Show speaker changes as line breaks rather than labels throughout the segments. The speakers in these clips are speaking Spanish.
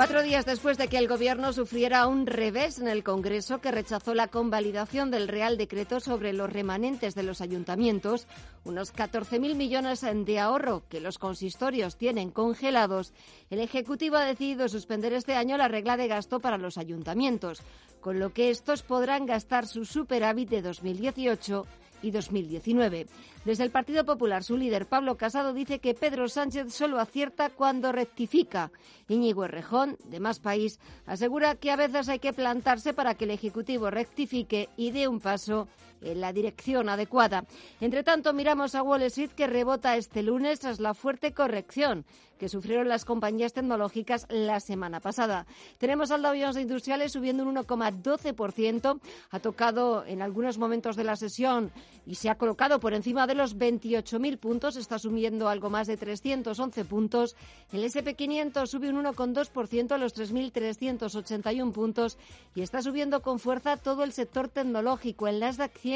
Cuatro días después de que el Gobierno sufriera un revés en el Congreso que rechazó la convalidación del Real Decreto sobre los remanentes de los ayuntamientos, unos 14.000 millones de ahorro que los consistorios tienen congelados, el Ejecutivo ha decidido suspender este año la regla de gasto para los ayuntamientos, con lo que estos podrán gastar su superávit de 2018 y 2019. Desde el Partido Popular, su líder Pablo Casado dice que Pedro Sánchez solo acierta cuando rectifica. Íñigo Errejón, de Más País, asegura que a veces hay que plantarse para que el Ejecutivo rectifique y dé un paso en la dirección adecuada. Entre tanto, miramos a Wall Street que rebota este lunes tras la fuerte corrección que sufrieron las compañías tecnológicas la semana pasada. Tenemos al Dow Jones Industriales subiendo un 1,12%, ha tocado en algunos momentos de la sesión y se ha colocado por encima de los 28.000 puntos, está subiendo algo más de 311 puntos. El SP500 sube un 1,2% a los 3.381 puntos y está subiendo con fuerza todo el sector tecnológico. El Nasdaq 100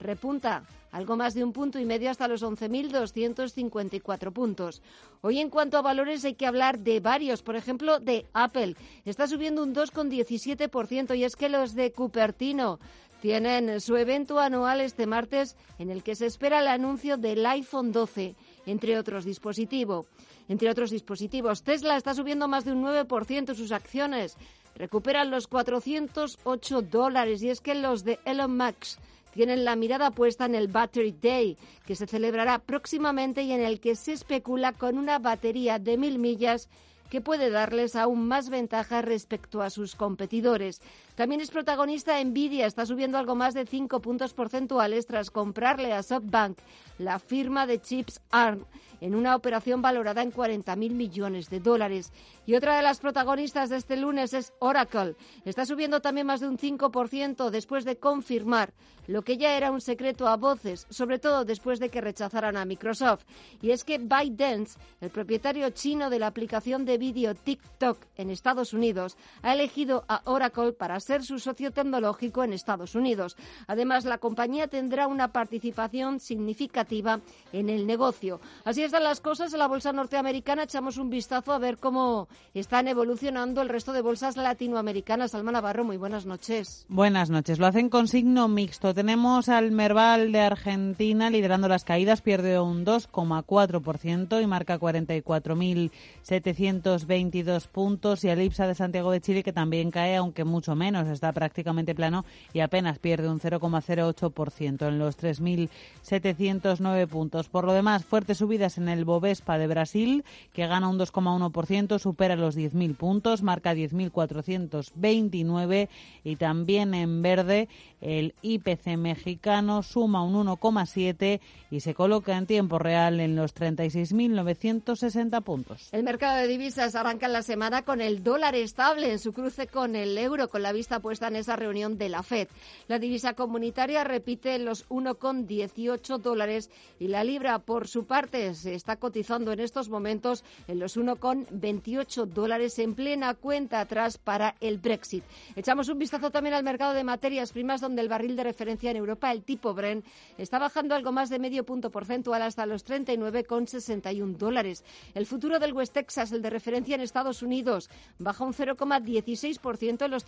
repunta algo más de un punto y medio hasta los 11.254 puntos. Hoy en cuanto a valores hay que hablar de varios, por ejemplo de Apple. Está subiendo un 2,17% y es que los de Cupertino tienen su evento anual este martes en el que se espera el anuncio del iPhone 12, entre otros dispositivos. Entre otros dispositivos, Tesla está subiendo más de un 9% sus acciones. Recuperan los 408 dólares y es que los de Elon Musk tienen la mirada puesta en el Battery Day, que se celebrará próximamente y en el que se especula con una batería de mil millas que puede darles aún más ventaja respecto a sus competidores. También es protagonista Nvidia, está subiendo algo más de 5 puntos porcentuales tras comprarle a SoftBank la firma de chips ARM en una operación valorada en 40.000 millones de dólares. Y otra de las protagonistas de este lunes es Oracle. Está subiendo también más de un 5% después de confirmar lo que ya era un secreto a voces, sobre todo después de que rechazaran a Microsoft. Y es que ByteDance, el propietario chino de la aplicación de vídeo TikTok en Estados Unidos, ha elegido a Oracle para ser su socio tecnológico en Estados Unidos. Además, la compañía tendrá una participación significativa en el negocio. Así están las cosas en la bolsa norteamericana. Echamos un vistazo a ver cómo están evolucionando el resto de bolsas latinoamericanas. Alma Navarro, muy buenas noches.
Buenas noches. Lo hacen con signo mixto. Tenemos al Merval de Argentina liderando las caídas, pierde un 2,4% y marca 44.722 puntos. Y al IPSA de Santiago de Chile que también cae, aunque mucho menos, está prácticamente plano y apenas pierde un 0,08% en los 3.709 puntos. Por lo demás, fuertes subidas en el Bovespa de Brasil, que gana un 2,1%, supera los 10.000 puntos, marca 10.429 y también en verde el IPC mexicano suma un 1,7 y se coloca en tiempo real en los 36.960 puntos.
El mercado de divisas arranca la semana con el dólar estable en su cruce con el euro, con la vista puesta en esa reunión de la FED. La divisa comunitaria repite los 1,18 dólares y la libra, por su parte, se está cotizando en estos momentos en los 1,28 dólares en plena cuenta atrás para el Brexit. Echamos un vistazo también al mercado de materias primas, donde el barril de referencia en Europa, el tipo Bren, está bajando algo más de medio punto porcentual hasta los 39,61 dólares. El futuro del West Texas, el de referencia en Estados Unidos, baja un 0,16% en los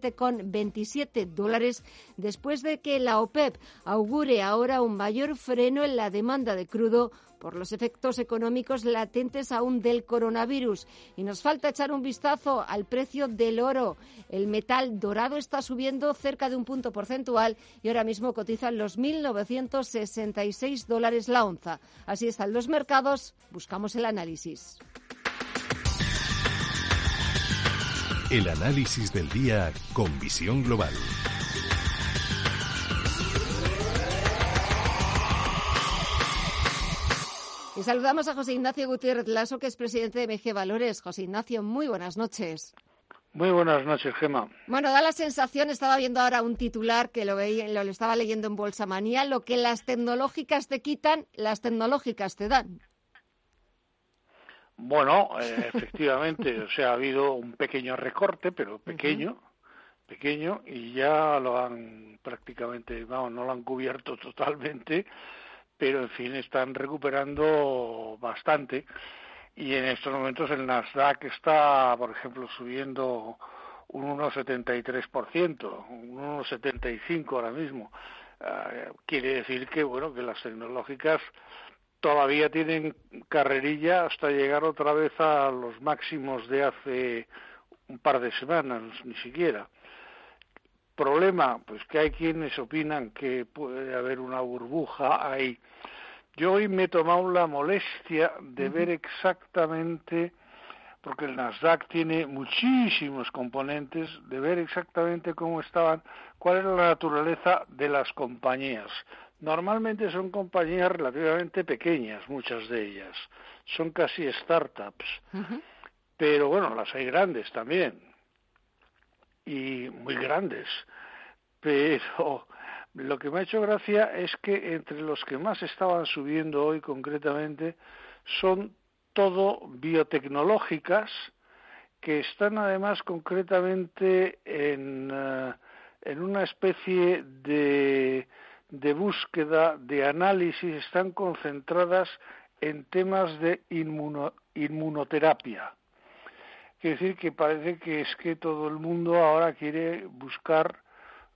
37,27 dólares después de que la OPEP augure ahora un mayor freno en la demanda de crudo por los efectos económicos latentes aún del coronavirus. Y nos falta echar un vistazo al precio del oro. El metal dorado está subiendo cerca de un punto porcentual y ahora mismo cotizan los 1.966 dólares la onza. Así están los mercados. Buscamos el análisis.
El análisis del día con visión global.
Y saludamos a José Ignacio Gutiérrez Lasso, que es presidente de MG Valores. José Ignacio, muy buenas noches.
Muy buenas noches, Gema.
Bueno, da la sensación, estaba viendo ahora un titular que lo, veía, lo estaba leyendo en Bolsa Manía, lo que las tecnológicas te quitan, las tecnológicas te dan.
Bueno, eh, efectivamente, o sea, ha habido un pequeño recorte, pero pequeño, pequeño y ya lo han prácticamente, vamos, no lo han cubierto totalmente, pero en fin están recuperando bastante y en estos momentos el Nasdaq está, por ejemplo, subiendo un 1,73%, un 1,75 ahora mismo. Uh, quiere decir que, bueno, que las tecnológicas todavía tienen carrerilla hasta llegar otra vez a los máximos de hace un par de semanas, ni siquiera. Problema, pues que hay quienes opinan que puede haber una burbuja ahí. Yo hoy me he tomado la molestia de ver exactamente, porque el Nasdaq tiene muchísimos componentes, de ver exactamente cómo estaban, cuál era la naturaleza de las compañías. Normalmente son compañías relativamente pequeñas, muchas de ellas. Son casi startups. Pero bueno, las hay grandes también. Y muy grandes. Pero lo que me ha hecho gracia es que entre los que más estaban subiendo hoy concretamente son todo biotecnológicas que están además concretamente en, uh, en una especie de, de búsqueda, de análisis, están concentradas en temas de inmuno, inmunoterapia. Quiere decir que parece que es que todo el mundo ahora quiere buscar,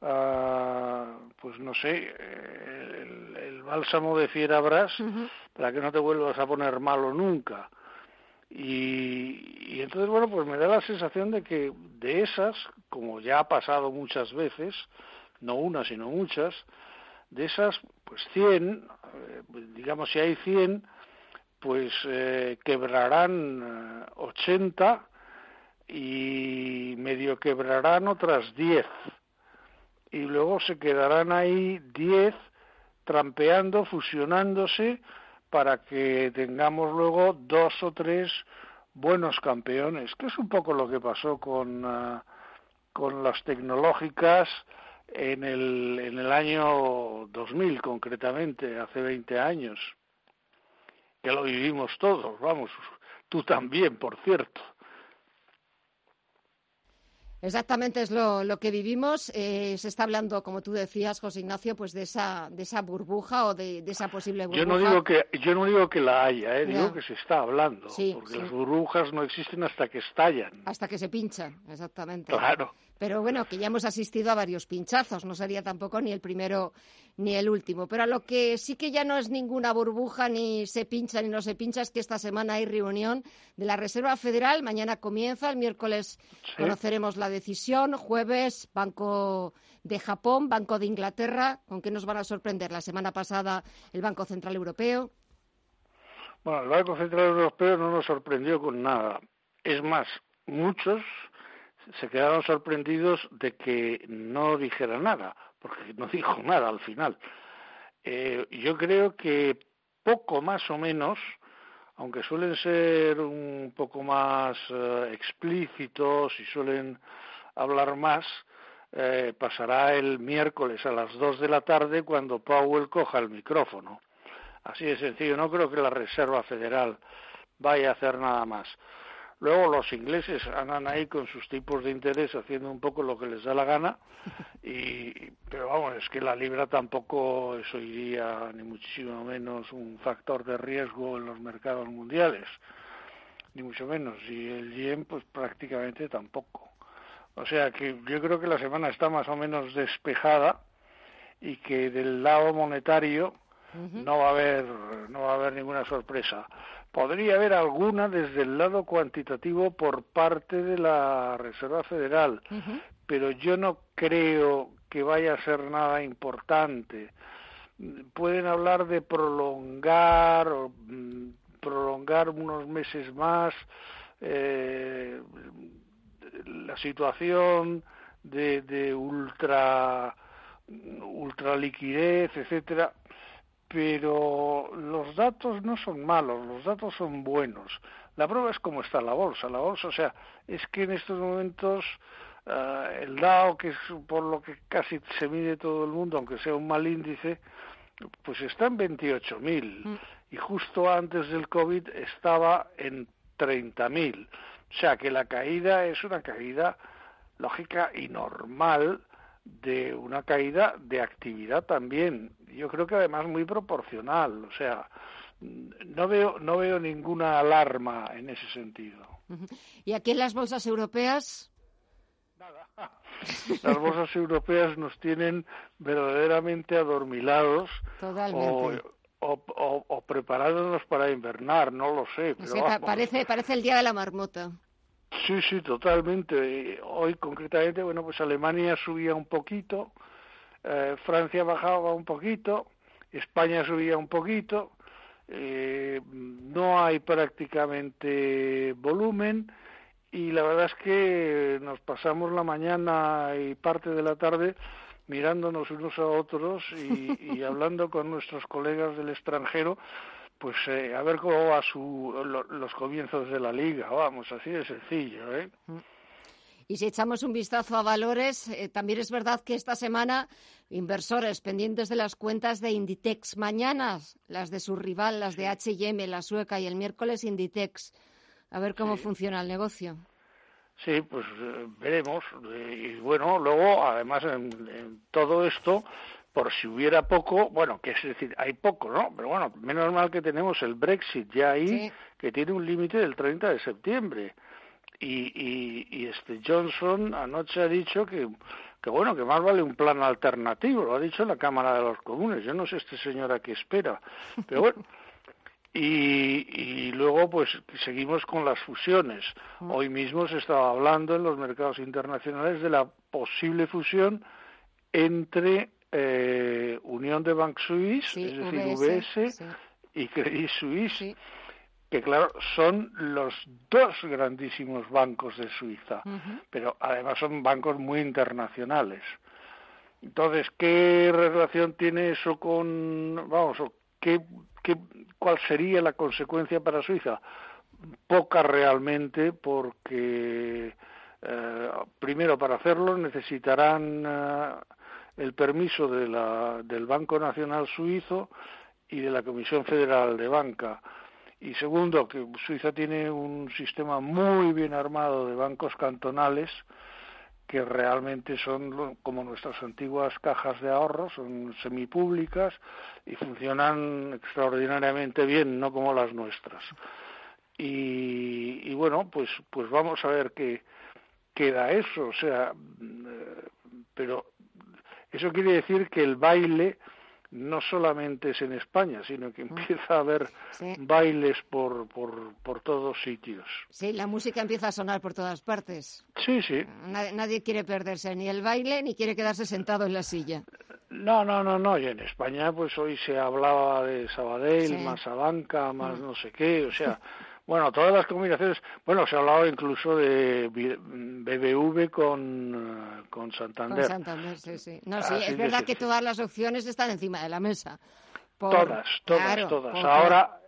uh, pues no sé, el, el, bálsamo de fierabras uh -huh. para que no te vuelvas a poner malo nunca. Y, y, entonces, bueno, pues me da la sensación de que de esas, como ya ha pasado muchas veces, no una, sino muchas, de esas, pues 100, eh, digamos, si hay 100, pues eh, quebrarán 80 y medio quebrarán otras 10 y luego se quedarán ahí 10 trampeando, fusionándose para que tengamos luego dos o tres buenos campeones, que es un poco lo que pasó con, con las tecnológicas en el, en el año 2000 concretamente, hace 20 años, que lo vivimos todos, vamos, tú también, por cierto.
Exactamente es lo, lo que vivimos. Eh, se está hablando, como tú decías, José Ignacio, pues de esa, de esa burbuja o de, de esa posible burbuja.
Yo no digo que, yo no digo que la haya, eh, digo que se está hablando, sí, porque sí. las burbujas no existen hasta que estallan.
Hasta que se pinchan, exactamente.
Claro.
Pero bueno, que ya hemos asistido a varios pinchazos, no sería tampoco ni el primero ni el último. Pero a lo que sí que ya no es ninguna burbuja, ni se pincha ni no se pincha, es que esta semana hay reunión de la Reserva Federal. Mañana comienza, el miércoles sí. conoceremos la decisión. Jueves, Banco de Japón, Banco de Inglaterra. ¿Con qué nos van a sorprender? La semana pasada, el Banco Central Europeo.
Bueno, el Banco Central Europeo no nos sorprendió con nada. Es más, muchos se quedaron sorprendidos de que no dijera nada, porque no dijo nada al final. Eh, yo creo que poco más o menos, aunque suelen ser un poco más eh, explícitos y suelen hablar más, eh, pasará el miércoles a las dos de la tarde cuando Powell coja el micrófono. Así de sencillo, no creo que la Reserva Federal vaya a hacer nada más. Luego los ingleses andan ahí con sus tipos de interés haciendo un poco lo que les da la gana, y, pero vamos, es que la libra tampoco eso iría ni muchísimo menos un factor de riesgo en los mercados mundiales, ni mucho menos, y el yen pues prácticamente tampoco. O sea que yo creo que la semana está más o menos despejada y que del lado monetario uh -huh. no va a haber no va a haber ninguna sorpresa podría haber alguna desde el lado cuantitativo por parte de la Reserva Federal, uh -huh. pero yo no creo que vaya a ser nada importante. Pueden hablar de prolongar o mm, prolongar unos meses más eh, la situación de, de ultra ultra liquidez, etcétera pero los datos no son malos, los datos son buenos. La prueba es cómo está la bolsa. La bolsa, o sea, es que en estos momentos uh, el Dow, que es por lo que casi se mide todo el mundo, aunque sea un mal índice, pues está en 28.000 mm. y justo antes del COVID estaba en 30.000. O sea que la caída es una caída lógica y normal de una caída de actividad también. Yo creo que además muy proporcional, o sea, no veo no veo ninguna alarma en ese sentido.
¿Y aquí en las bolsas europeas?
Nada. Las bolsas europeas nos tienen verdaderamente adormilados
Totalmente.
O, o, preparándonos para invernar, no lo sé. Pero
parece, parece el día de la marmota.
Sí, sí, totalmente. Hoy concretamente, bueno, pues Alemania subía un poquito, eh, Francia bajaba un poquito, España subía un poquito, eh, no hay prácticamente volumen y la verdad es que nos pasamos la mañana y parte de la tarde mirándonos unos a otros y, hablando con nuestros colegas del extranjero pues eh, a ver cómo va su, los comienzos de la liga, vamos, así de sencillo. ¿eh?
Y si echamos un vistazo a valores, eh, también es verdad que esta semana inversores pendientes de las cuentas de Inditex, mañana las de su rival, las de H&M, la sueca, y el miércoles Inditex, a ver cómo funciona el negocio.
Sí, pues eh, veremos. y bueno, luego, además, en todo esto, por si hubiera poco, bueno, que es decir, hay poco, ¿no? Pero bueno, menos mal que tenemos el Brexit ya ahí, que tiene un límite del 30 de septiembre. Y, y, y, este Johnson anoche ha dicho que, que bueno, que más vale un plan alternativo, lo ha dicho la Cámara de los Comunes. Yo no sé este señor a qué espera, pero bueno. Y, y luego, pues, seguimos con las fusiones. Mm. Hoy mismo se estaba hablando en los mercados internacionales de la posible fusión entre eh, Unión de Bank Suisse, es decir, UBS y Credit Suisse, que claro, son los dos grandísimos bancos de Suiza, pero además son bancos muy internacionales. Entonces, ¿qué relación tiene eso con, vamos, qué, qué, cuál sería la consecuencia para Suiza? Poca realmente, porque eh, primero para hacerlo necesitarán eh, el permiso de la, del Banco Nacional Suizo y de la Comisión Federal de Banca. Y segundo, que Suiza tiene un sistema muy bien armado de bancos cantonales que realmente son como nuestras antiguas cajas de ahorro, son semipúblicas y funcionan extraordinariamente bien, no como las nuestras. Y, y bueno, pues, pues vamos a ver qué queda eso, o sea, eh, pero eso quiere decir que el baile no solamente es en España, sino que mm. empieza a haber bailes por, por, por todos sitios.
Sí, la música empieza a sonar por todas partes.
Sí, sí.
Nadie, quiere perderse ni el baile ni quiere quedarse sentado en la silla.
No, no, no, no. Y en España, pues hoy se hablaba de Sabadell, más Abanca, más mm. no sé qué. O sea, Bueno, todas las combinaciones, bueno, se ha hablado incluso de BBV con, con Santander.
Con Santander, sí, sí. No, sí, es verdad que todas las opciones están encima de la mesa.
Todas, todas, todas. Ahora,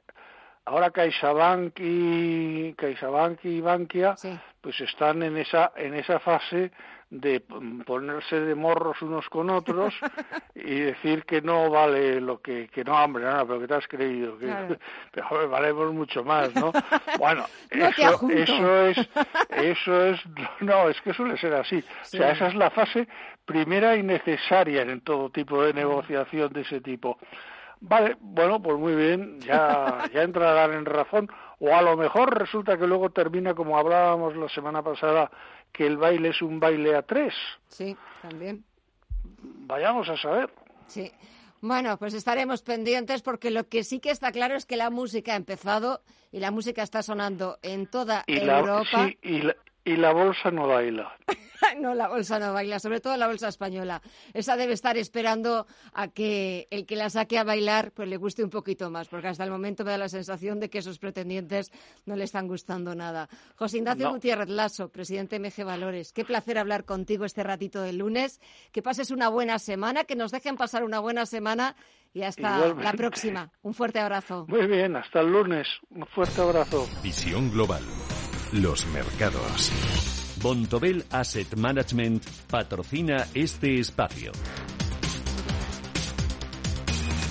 ahora CaixaBank y CaixaBank y Bankia, pues están en esa en esa fase de ponerse de morros unos con otros y decir que no vale lo que, que no, hombre, no, pero que te has creído, que, pero valemos mucho más, ¿no? Bueno, eso, eso es, eso es, no, es que suele ser así. O sea, esa es la fase primera y necesaria en todo tipo de negociación de ese tipo. Vale, bueno, pues muy bien, ya, ya entrarán en razón. O a lo mejor resulta que luego termina como hablábamos la semana pasada que el baile es un baile a tres.
Sí, también.
Vayamos a saber.
Sí. Bueno, pues estaremos pendientes porque lo que sí que está claro es que la música ha empezado y la música está sonando en toda Europa.
sí, y, la, y la bolsa no baila.
no, la bolsa no baila, sobre todo la bolsa española. Esa debe estar esperando a que el que la saque a bailar pues le guste un poquito más, porque hasta el momento me da la sensación de que esos pretendientes no le están gustando nada. José Ignacio Gutiérrez Lasso, presidente MG Valores, qué placer hablar contigo este ratito del lunes. Que pases una buena semana, que nos dejen pasar una buena semana y hasta la próxima. Un fuerte abrazo.
Muy bien, hasta el lunes. Un fuerte abrazo.
Visión Global. Los mercados. Bontobel Asset Management patrocina este espacio.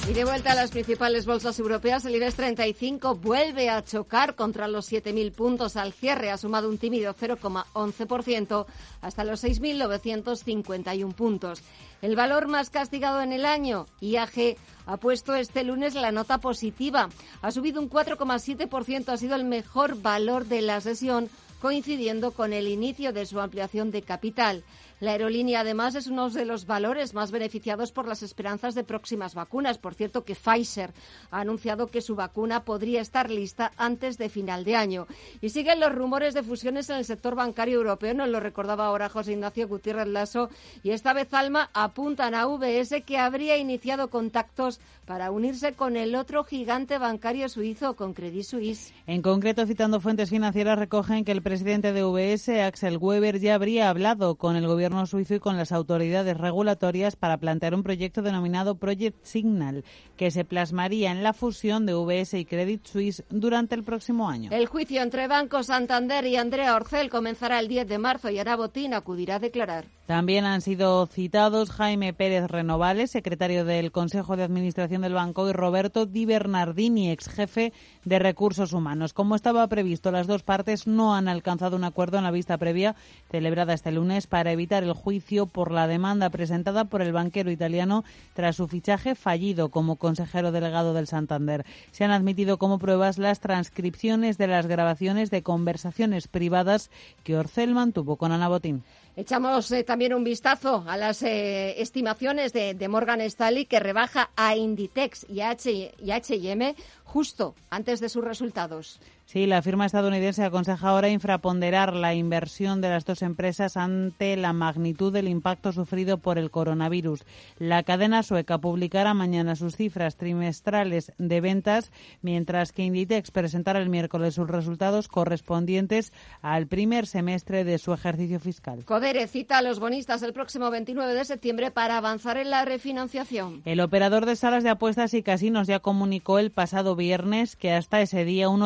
Y de vuelta a las principales bolsas europeas, el IBEX 35 vuelve a chocar contra los 7.000 puntos al cierre. Ha sumado un tímido 0,11% hasta los 6.951 puntos. El valor más castigado en el año, IAG, ha puesto este lunes la nota positiva. Ha subido un 4,7%, ha sido el mejor valor de la sesión, coincidiendo con el inicio de su ampliación de capital. La aerolínea, además, es uno de los valores más beneficiados por las esperanzas de próximas vacunas. Por cierto, que Pfizer ha anunciado que su vacuna podría estar lista antes de final de año. Y siguen los rumores de fusiones en el sector bancario europeo. Nos lo recordaba ahora José Ignacio Gutiérrez Lasso. Y esta vez, Alma, apuntan a VS que habría iniciado contactos para unirse con el otro gigante bancario suizo, con Credit Suisse.
En concreto, citando fuentes financieras, recogen que el presidente de VS, Axel Weber, ya habría hablado con el gobierno suizo y con las autoridades regulatorias para plantear un proyecto denominado Project Signal, que se plasmaría en la fusión de VS y Credit Suisse durante el próximo año.
El juicio entre Banco Santander y Andrea Orcel comenzará el 10 de marzo y Ana Botín acudirá a declarar.
También han sido citados Jaime Pérez Renovales, secretario del Consejo de Administración del Banco, y Roberto Di Bernardini, ex jefe de Recursos Humanos. Como estaba previsto, las dos partes no han alcanzado un acuerdo en la vista previa celebrada este lunes para evitar el juicio por la demanda presentada por el banquero italiano tras su fichaje fallido como consejero delegado del Santander. Se han admitido como pruebas las transcripciones de las grabaciones de conversaciones privadas que Orcel mantuvo con Ana Botín.
Echamos eh, también un vistazo a las eh, estimaciones de, de, Morgan Stanley que rebaja a Inditex y a H&M justo antes de sus resultados.
Sí, la firma estadounidense aconseja ahora infraponderar la inversión de las dos empresas ante la magnitud del impacto sufrido por el coronavirus. La cadena sueca publicará mañana sus cifras trimestrales de ventas, mientras que Inditex presentará el miércoles sus resultados correspondientes al primer semestre de su ejercicio fiscal.
Codere cita a los bonistas el próximo 29 de septiembre para avanzar en la refinanciación.
El operador de salas de apuestas y casinos ya comunicó el pasado viernes que hasta ese día un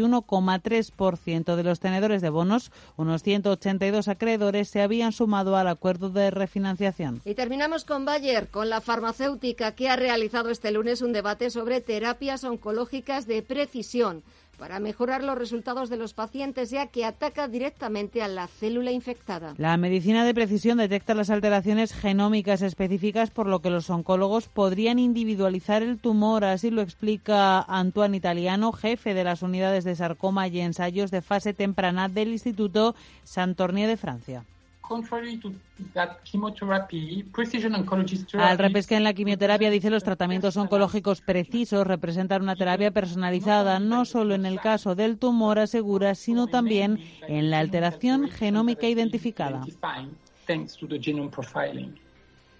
81,3% de los tenedores de bonos, unos 182 acreedores, se habían sumado al acuerdo de refinanciación.
Y terminamos con Bayer, con la farmacéutica que ha realizado este lunes un debate sobre terapias oncológicas de precisión para mejorar los resultados de los pacientes, ya que ataca directamente a la célula infectada.
La medicina de precisión detecta las alteraciones genómicas específicas, por lo que los oncólogos podrían individualizar el tumor. Así lo explica Antoine Italiano, jefe de las unidades de sarcoma y ensayos de fase temprana del Instituto Santornier de Francia. Al revés que en la quimioterapia dice los tratamientos oncológicos precisos representan una terapia personalizada no solo en el caso del tumor asegura, sino también en la alteración genómica identificada.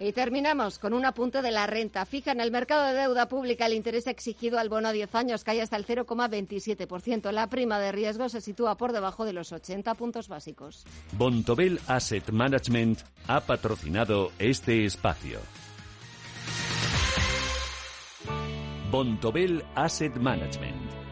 Y terminamos con un apunte de la renta fija. En el mercado de deuda pública, el interés exigido al bono a 10 años cae hasta el 0,27%. La prima de riesgo se sitúa por debajo de los 80 puntos básicos.
Bontobel Asset Management ha patrocinado este espacio. Bontobel Asset Management.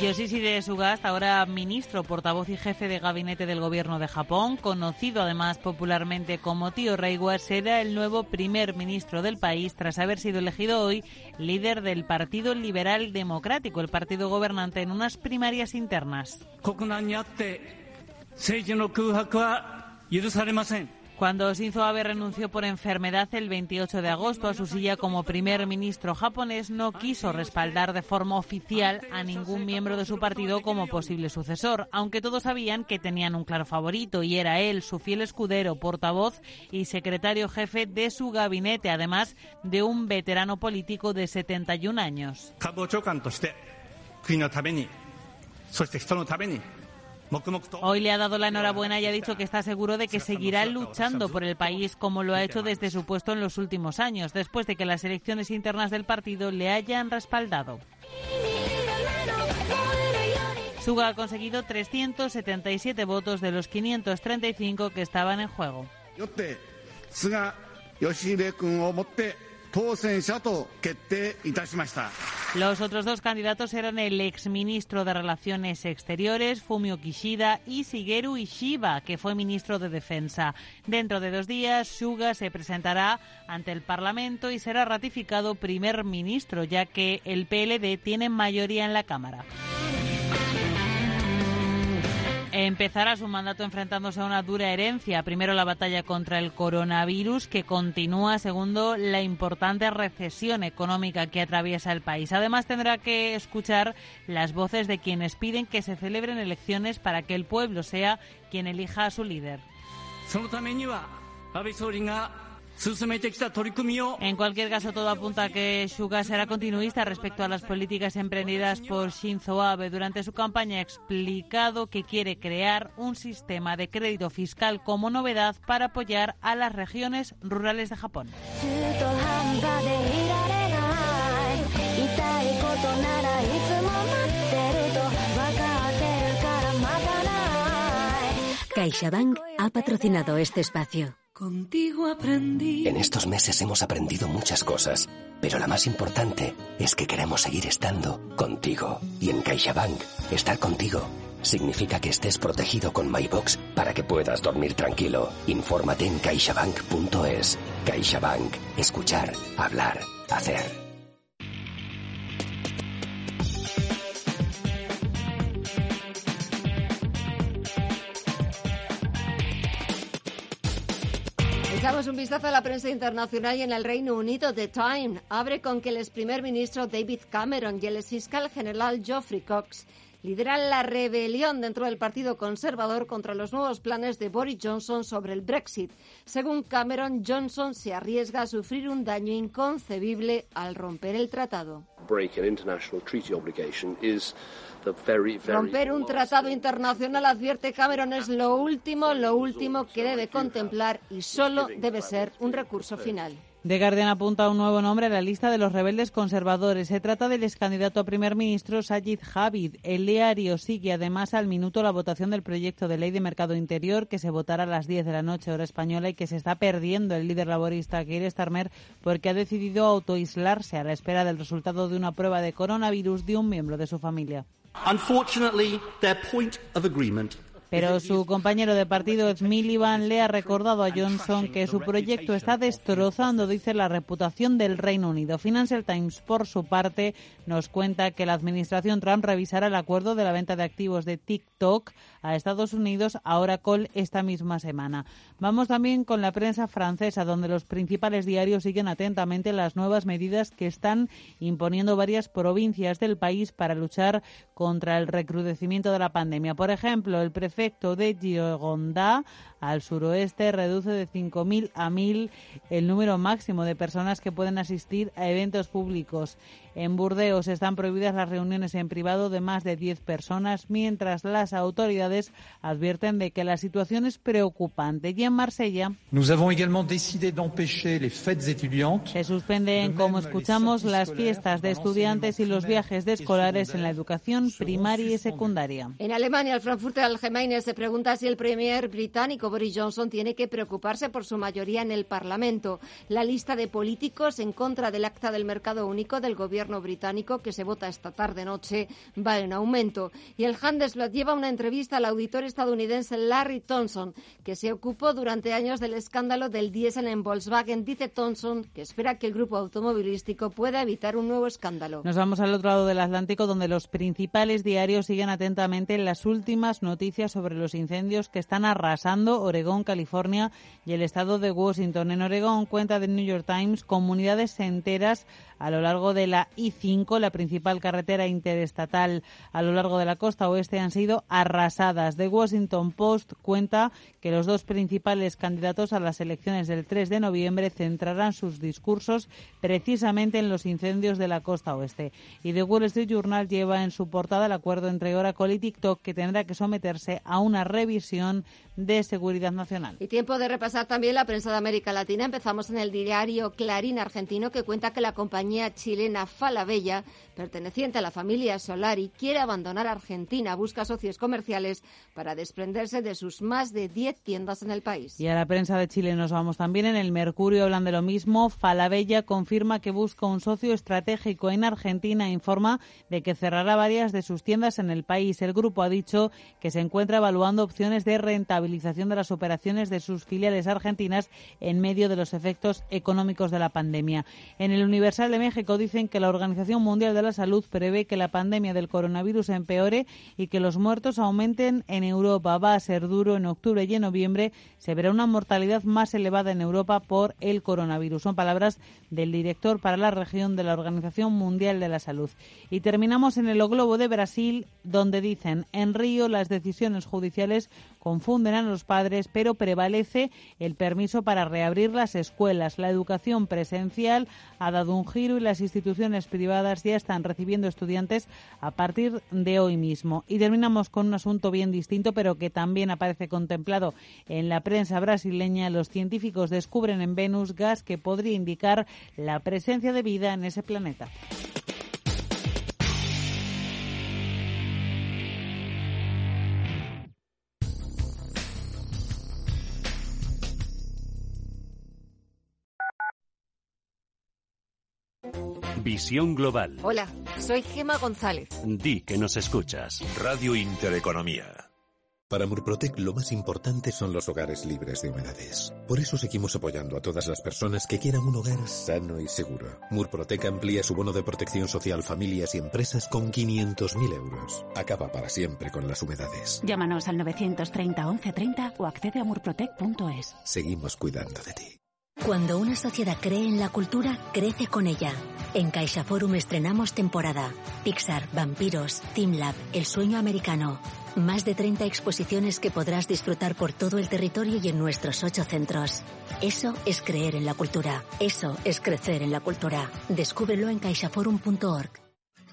Yoshihide Suga, hasta ahora ministro, portavoz y jefe de gabinete del gobierno de Japón, conocido además popularmente como Tío Reiwa, será el nuevo primer ministro del país tras haber sido elegido hoy líder del Partido Liberal Democrático, el partido gobernante, en unas primarias internas. Cuando Shinzo Abe renunció por enfermedad el 28 de agosto a su silla como primer ministro japonés, no quiso respaldar de forma oficial a ningún miembro de su partido como posible sucesor, aunque todos sabían que tenían un claro favorito y era él, su fiel escudero, portavoz y secretario jefe de su gabinete, además de un veterano político de 71 años. Hoy le ha dado la enhorabuena y ha dicho que está seguro de que seguirá luchando por el país como lo ha hecho desde su puesto en los últimos años, después de que las elecciones internas del partido le hayan respaldado. Suga ha conseguido 377 votos de los 535 que estaban en juego. Los otros dos candidatos eran el exministro de Relaciones Exteriores, Fumio Kishida, y Shigeru Ishiba, que fue ministro de Defensa. Dentro de dos días, Suga se presentará ante el Parlamento y será ratificado primer ministro, ya que el PLD tiene mayoría en la Cámara empezará su mandato enfrentándose a una dura herencia. Primero la batalla contra el coronavirus, que continúa, segundo, la importante recesión económica que atraviesa el país. Además, tendrá que escuchar las voces de quienes piden que se celebren elecciones para que el pueblo sea quien elija a su líder. En cualquier caso, todo apunta a que Suga será continuista respecto a las políticas emprendidas por Shinzo Abe. Durante su campaña ha explicado que quiere crear un sistema de crédito fiscal como novedad para apoyar a las regiones rurales de Japón.
CaixaBank ha patrocinado este espacio.
Contigo aprendí.
En estos meses hemos aprendido muchas cosas, pero la más importante es que queremos seguir estando contigo. Y en CaixaBank, estar contigo significa que estés protegido con MyBox para que puedas dormir tranquilo. Infórmate en caixabank.es. CaixaBank. Escuchar, hablar, hacer.
Echamos un vistazo a la prensa internacional y en el Reino Unido. The Time abre con que el ex primer ministro David Cameron y el ex fiscal general Geoffrey Cox lideran la rebelión dentro del Partido Conservador contra los nuevos planes de Boris Johnson sobre el Brexit. Según Cameron, Johnson se arriesga a sufrir un daño inconcebible al romper el tratado. Romper un tratado internacional, advierte Cameron, es lo último, lo último que debe contemplar y solo debe ser un recurso final.
The Guardian apunta un nuevo nombre a la lista de los rebeldes conservadores. Se trata del ex candidato a primer ministro Sajid Javid. El diario sigue además al minuto la votación del proyecto de ley de mercado interior que se votará a las 10 de la noche hora española y que se está perdiendo el líder laborista Keir Starmer porque ha decidido autoaislarse a la espera del resultado de una prueba de coronavirus de un miembro de su familia.
Unfortunately, their point of agreement
pero su compañero de partido, Ed Miliband, le ha recordado a Johnson que su proyecto está destrozando, dice, la reputación del Reino Unido. Financial Times, por su parte, nos cuenta que la administración Trump revisará el acuerdo de la venta de activos de TikTok a Estados Unidos a Oracle esta misma semana. Vamos también con la prensa francesa, donde los principales diarios siguen atentamente las nuevas medidas que están imponiendo varias provincias del país para luchar contra el recrudecimiento de la pandemia. Por ejemplo, el prefecto efecto de Gironda al suroeste reduce de 5.000 a 1.000 el número máximo de personas que pueden asistir a eventos públicos. En Burdeos están prohibidas las reuniones en privado de más de 10 personas, mientras las autoridades advierten de que la situación es preocupante. Y en Marsella se suspenden, como escuchamos, las fiestas de estudiantes y los viajes de escolares en la educación primaria y secundaria.
En Alemania, el Frankfurter Allgemeine se pregunta si el premier británico Boris Johnson tiene que preocuparse por su mayoría en el Parlamento. La lista de políticos en contra del acta del mercado único del gobierno británico que se vota esta tarde-noche va en aumento. Y el Handelsblatt lleva una entrevista al auditor estadounidense Larry Thompson, que se ocupó durante años del escándalo del diésel en Volkswagen. Dice Thompson que espera que el grupo automovilístico pueda evitar un nuevo escándalo.
Nos vamos al otro lado del Atlántico, donde los principales diarios siguen atentamente las últimas noticias sobre los incendios que están arrasando Oregón, California y el estado de Washington. En Oregón, cuenta The New York Times, comunidades enteras a lo largo de la I-5, la principal carretera interestatal a lo largo de la costa oeste, han sido arrasadas. The Washington Post cuenta que los dos principales candidatos a las elecciones del 3 de noviembre centrarán sus discursos precisamente en los incendios de la costa oeste. Y The Wall Street Journal lleva en su portada el acuerdo entre Oracle y TikTok que tendrá que someterse a una revisión de seguridad nacional.
Y tiempo de repasar también la prensa de América Latina. Empezamos en el diario Clarín argentino que cuenta que la compañía chilena Falabella, perteneciente a la familia Solari, quiere abandonar Argentina, busca socios comerciales para desprenderse de sus más de 10 tiendas en el país.
Y a la prensa de Chile nos vamos también. En el Mercurio hablan de lo mismo. Falabella confirma que busca un socio estratégico en Argentina e informa de que cerrará varias de sus tiendas en el país. El grupo ha dicho que se encuentra evaluando opciones de rentabilización de las operaciones de sus filiales argentinas en medio de los efectos económicos de la pandemia. En el Universal de México dicen que la Organización Mundial de la Salud prevé que la pandemia del coronavirus empeore y que los muertos aumenten en Europa. Va a ser duro en octubre y en noviembre. Se verá una mortalidad más elevada en Europa por el coronavirus. Son palabras del director para la región de la Organización Mundial de la Salud. Y terminamos en el Globo de Brasil, donde dicen en Río las decisiones judiciales confunden a los padres, pero prevalece el permiso para reabrir las escuelas. La educación presencial ha dado un giro y las instituciones privadas ya están recibiendo estudiantes a partir de hoy mismo. Y terminamos con un asunto bien distinto, pero que también aparece contemplado en la prensa brasileña. Los científicos descubren en Venus gas que podría indicar la presencia de vida en ese planeta.
Visión Global.
Hola, soy Gema González.
Di que nos escuchas.
Radio Intereconomía.
Para Murprotec lo más importante son los hogares libres de humedades. Por eso seguimos apoyando a todas las personas que quieran un hogar sano y seguro. Murprotec amplía su bono de protección social familias y empresas con 500.000 euros. Acaba para siempre con las humedades.
Llámanos al 930 1130 o accede a murprotec.es.
Seguimos cuidando de ti.
Cuando una sociedad cree en la cultura, crece con ella. En CaixaForum estrenamos temporada. Pixar, Vampiros, Teamlab, El Sueño Americano. Más de 30 exposiciones que podrás disfrutar por todo el territorio y en nuestros ocho centros. Eso es creer en la cultura. Eso es crecer en la cultura. Descúbrelo en caixaforum.org.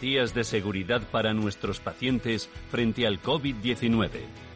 de seguridad para nuestros pacientes frente al COVID-19.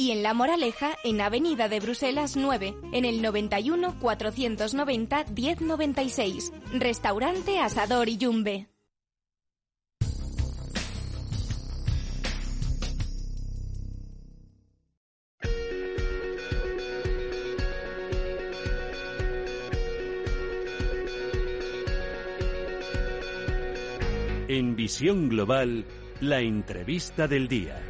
y en La Moraleja, en Avenida de Bruselas 9, en el 91 490 1096. Restaurante Asador y Yumbe.
En Visión Global, la entrevista del día.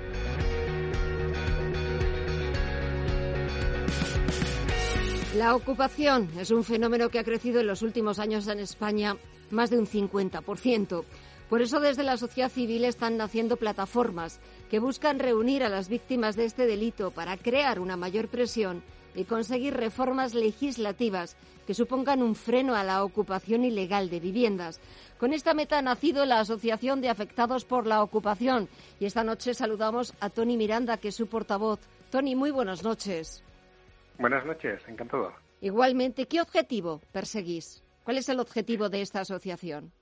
La ocupación es un fenómeno que ha crecido en los últimos años en España más de un 50%. Por eso desde la sociedad civil están naciendo plataformas que buscan reunir a las víctimas de este delito para crear una mayor presión y conseguir reformas legislativas que supongan un freno a la ocupación ilegal de viviendas. Con esta meta ha nacido la Asociación de Afectados por la Ocupación y esta noche saludamos a Tony Miranda, que es su portavoz. Tony, muy buenas noches.
Buenas noches, encantado.
Igualmente, ¿qué objetivo perseguís? ¿Cuál es el objetivo de esta asociación?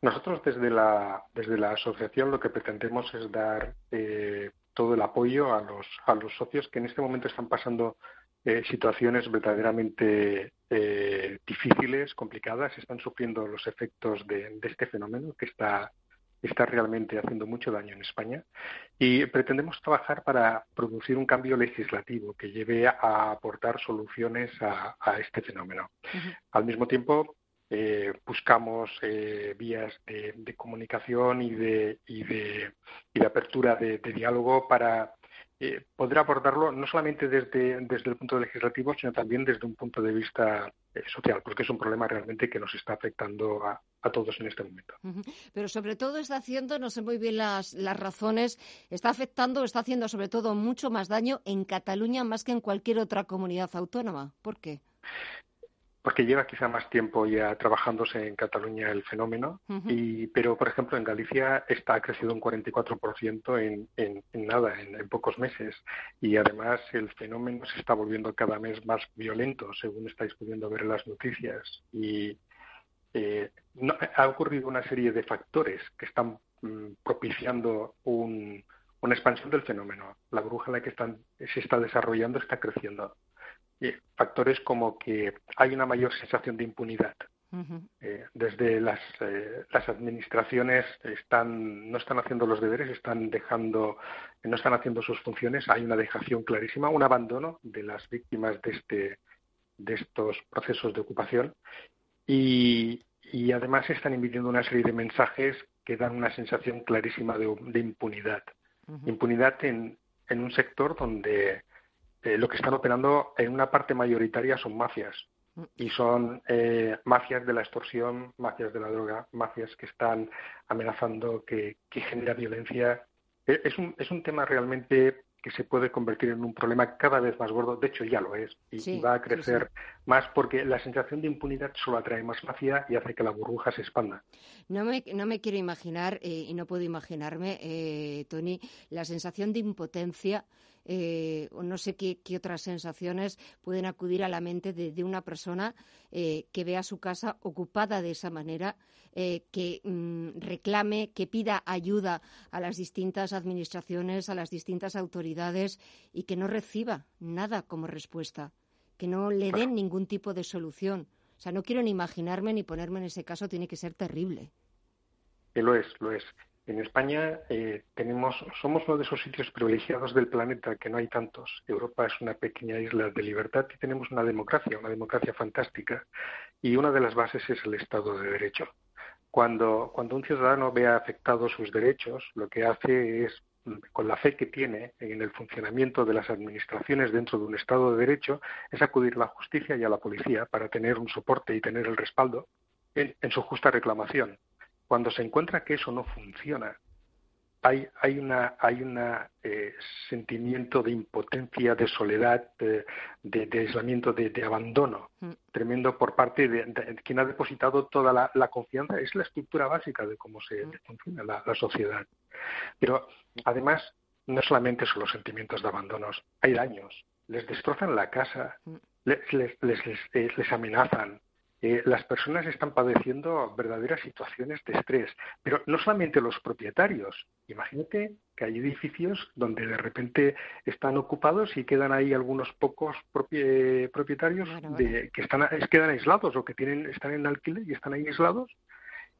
Nosotros desde la, desde la asociación lo que pretendemos es dar eh, todo el apoyo a los, a los socios que en este momento están pasando eh, situaciones verdaderamente eh, difíciles, complicadas, están sufriendo los efectos de, este fenómeno que está, está realmente haciendo mucho daño en España y pretendemos trabajar para producir un cambio legislativo que lleve a aportar soluciones a, este fenómeno. Al mismo tiempo, eh, buscamos eh, vías de, comunicación y de, y de, y de apertura de, diálogo para eh, abordarlo no solamente desde, desde el punto legislativo, sino también desde un punto de vista social, porque es un problema realmente que nos está afectando a, a todos en este momento.
Pero sobre todo está haciendo, no sé muy bien las, las razones, está afectando, está haciendo sobre todo mucho más daño en Cataluña más que en cualquier otra comunidad autónoma. ¿Por qué?
Porque lleva quizá más tiempo ya trabajándose en Cataluña el fenómeno, y, pero por ejemplo en Galicia está ha crecido un 44% en, en, en nada, en, pocos meses, y además el fenómeno se está volviendo cada vez más violento, según estáis pudiendo ver en las noticias, y eh, ha ocurrido una serie de factores que están mm, propiciando una expansión del fenómeno. La bruja en la que están, se está desarrollando está creciendo factores como que hay una mayor sensación de impunidad. Eh, desde las, eh, las administraciones están no están haciendo los deberes, están dejando, no están haciendo sus funciones. Hay una dejación clarísima, un abandono de las víctimas de este de estos procesos de ocupación y, y además están emitiendo una serie de mensajes que dan una sensación clarísima de, impunidad. Impunidad en, en un sector donde eh, lo que están operando en una parte mayoritaria son mafias. Y son eh, mafias de la extorsión, mafias de la droga, mafias que están amenazando, que, que genera violencia. E, es un, es un tema realmente que se puede convertir en un problema cada vez más gordo. De hecho, ya lo es. Y, va a crecer más porque la sensación de impunidad solo atrae más mafia y hace que la burbuja se expanda.
No me, no me quiero imaginar, eh, y no puedo imaginarme, eh, Tony, la sensación de impotencia eh, o no sé qué, otras sensaciones pueden acudir a la mente de, una persona eh, que vea su casa ocupada de esa manera, eh, que mm, reclame, que pida ayuda a las distintas administraciones, a las distintas autoridades y que no reciba nada como respuesta, que no le den ningún tipo de solución. O sea, no quiero ni imaginarme ni ponerme en ese caso, tiene que ser terrible.
lo es, lo es. En España eh, tenemos, somos uno de esos sitios privilegiados del planeta que no hay tantos. Europa es una pequeña isla de libertad y tenemos una democracia, una democracia fantástica. Y una de las bases es el Estado de Derecho. Cuando, cuando un ciudadano ve afectados sus derechos, lo que hace es, con la fe que tiene en el funcionamiento de las administraciones dentro de un Estado de Derecho, es acudir a la justicia y a la policía para tener un soporte y tener el respaldo en su justa reclamación cuando se encuentra que eso no funciona, hay, hay una hay una eh, sentimiento de impotencia, de soledad, de, aislamiento, de, abandono mm. tremendo por parte de, quien ha depositado toda la, confianza. Es la estructura básica de cómo se mm. funciona la, sociedad. Pero además no solamente son los sentimientos de abandonos, hay daños. Les destrozan la casa, mm. les, les, les, les amenazan, eh, las personas están padeciendo verdaderas situaciones de estrés, pero no solamente los propietarios. Imagínate que hay edificios donde de repente están ocupados y quedan ahí algunos pocos propietarios De, que están quedan aislados o que tienen están en alquiler y están ahí aislados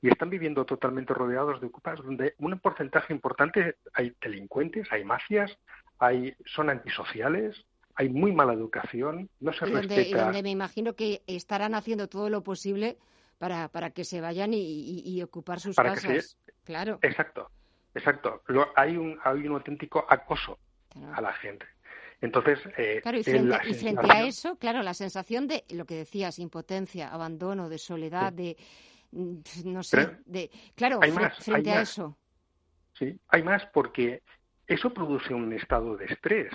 y están viviendo totalmente rodeados de ocupados, donde un porcentaje importante hay delincuentes, hay mafias, hay son antisociales, hay muy mala educación, no se respeta.
y donde me imagino que estarán haciendo todo lo posible para, para que se vayan y, ocupar sus casas. Claro.
Exacto, exacto. hay, un, hay un auténtico acoso a la gente. Entonces,
eh, claro, y frente, y frente, a eso, claro, la sensación de lo que decías, impotencia, abandono, de soledad, de mm, no sé, de claro, frente a eso.
Sí, hay más porque eso produce un estado de estrés.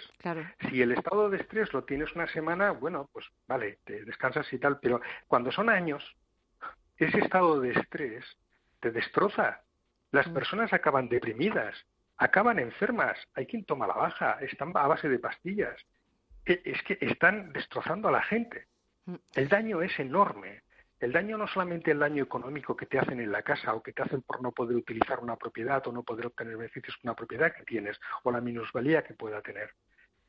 Si el estado de estrés lo tienes una semana, bueno, pues vale, te descansas y tal, pero cuando son años, ese estado de estrés te destroza. Las mm. personas acaban deprimidas, acaban enfermas. Hay quien toma la baja, están a base de pastillas. E, es que están destrozando a la gente. Mm. El daño es enorme. El daño no solamente el daño económico que te hacen en la casa o que te hacen por no poder utilizar una propiedad o no poder obtener beneficios con una propiedad que tienes o la minusvalía que pueda tener.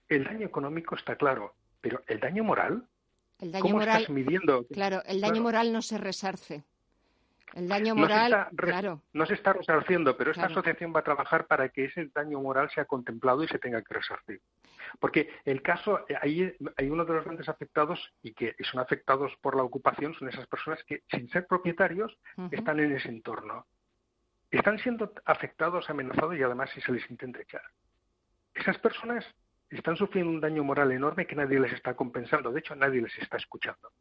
El daño económico está claro, pero el daño moral,
el daño moral, midiendo? Claro, el daño moral no se resarce. El daño moral,
no se está, No se está resarciendo, pero esta asociación va a trabajar para que ese daño moral sea contemplado y se tenga que resarcir. Porque el caso, eh, ahí hay uno de los grandes afectados y que son afectados por la ocupación, son esas personas que, sin ser propietarios, están en ese entorno. Están siendo afectados, amenazados y además si se les intenta echar. Esas personas están sufriendo un daño moral enorme que nadie les está compensando. De hecho, nadie les está escuchando.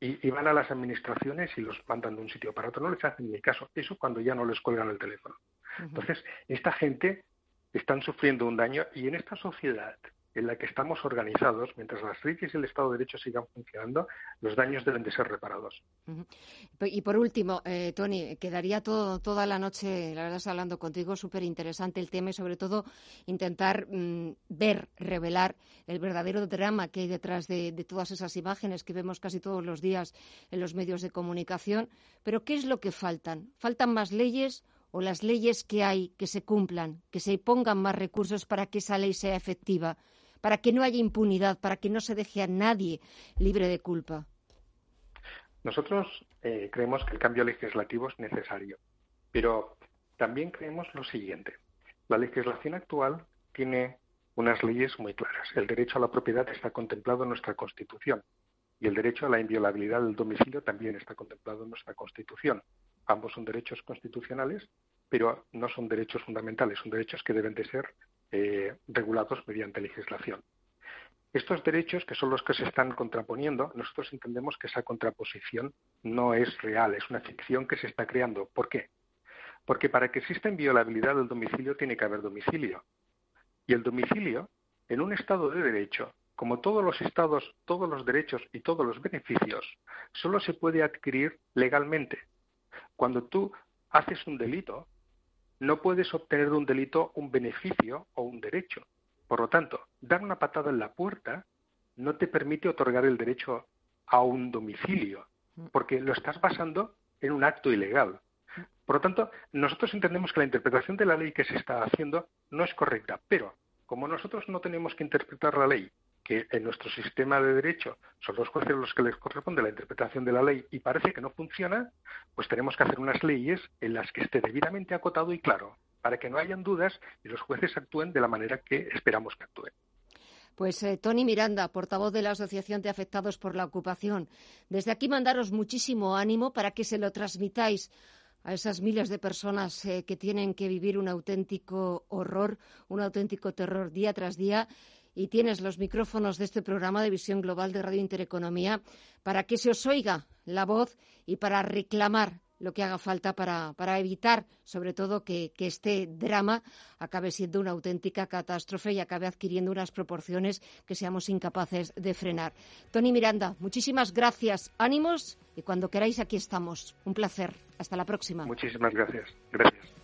Y, van a las administraciones y los mandan de un sitio para otro. No les hacen ni caso. Eso cuando ya no les cuelgan el teléfono. Entonces, esta gente están sufriendo un daño y en esta sociedad en la que estamos organizados, mientras las leyes y el Estado de Derecho sigan funcionando, los daños deben de ser reparados.
Y por último, eh, Tony, quedaría todo, toda la noche, la verdad, hablando contigo, súper interesante el tema y sobre todo intentar mm, ver, revelar el verdadero drama que hay detrás de, de todas esas imágenes que vemos casi todos los días en los medios de comunicación. Pero, ¿qué es lo que faltan? ¿Faltan más leyes? o las leyes que hay que se cumplan, que se pongan más recursos para que esa ley sea efectiva para que no haya impunidad, para que no se deje a nadie libre de culpa?
Nosotros eh, creemos que el cambio legislativo es necesario, pero también creemos lo siguiente. La legislación actual tiene unas leyes muy claras. El derecho a la propiedad está contemplado en nuestra Constitución y el derecho a la inviolabilidad del domicilio también está contemplado en nuestra Constitución. Ambos son derechos constitucionales, pero no son derechos fundamentales, son derechos que deben de ser eh, regulados mediante legislación. Estos derechos, que son los que se están contraponiendo, nosotros entendemos que esa contraposición no es real, es una ficción que se está creando. ¿Por qué? Porque para que exista inviolabilidad del domicilio tiene que haber domicilio. Y el domicilio, en un Estado de Derecho, como todos los estados, todos los derechos y todos los beneficios, solo se puede adquirir legalmente. Cuando tú haces un delito, no puedes obtener de un delito un beneficio o un derecho. Por lo tanto, dar una patada en la puerta no te permite otorgar el derecho a un domicilio, porque lo estás basando en un acto ilegal. Por lo tanto, nosotros entendemos que la interpretación de la ley que se está haciendo no es correcta, pero como nosotros no tenemos que interpretar la ley que en nuestro sistema de derecho son los jueces los que les corresponde la interpretación de la ley y parece que no funciona, pues tenemos que hacer unas leyes en las que esté debidamente acotado y claro, para que no hayan dudas y los jueces actúen de la manera que esperamos que actúen.
Pues eh, Tony Miranda, portavoz de la Asociación de Afectados por la Ocupación, desde aquí mandaros muchísimo ánimo para que se lo transmitáis a esas miles de personas eh, que tienen que vivir un auténtico horror, un auténtico terror día tras día y tienes los micrófonos de este programa de Visión Global de Radio Intereconomía para que se os oiga la voz y para reclamar lo que haga falta para, evitar, sobre todo, que, este drama acabe siendo una auténtica catástrofe y acabe adquiriendo unas proporciones que seamos incapaces de frenar. Tony Miranda, muchísimas gracias, ánimos y cuando queráis aquí estamos. Un placer. Hasta la próxima.
Muchísimas gracias. Gracias.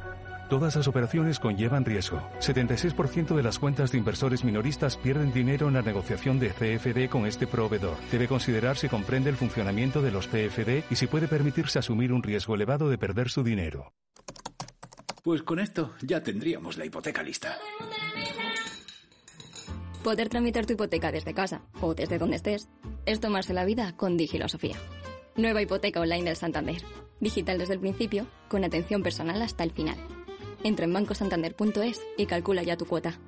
Todas las operaciones conllevan riesgo. 76% de las cuentas de inversores minoristas pierden dinero en la negociación de CFD con este proveedor. Debe considerar si comprende el funcionamiento de los CFD y si puede permitirse asumir un riesgo elevado de perder su dinero.
Pues con esto ya tendríamos la hipoteca lista.
Poder tramitar tu hipoteca desde casa o desde donde estés es tomarse la vida con Digilosofía. Nueva hipoteca online del Santander. Digital desde el principio, con atención personal hasta el final. Entra en bancosantander.es y calcula ya tu cuota.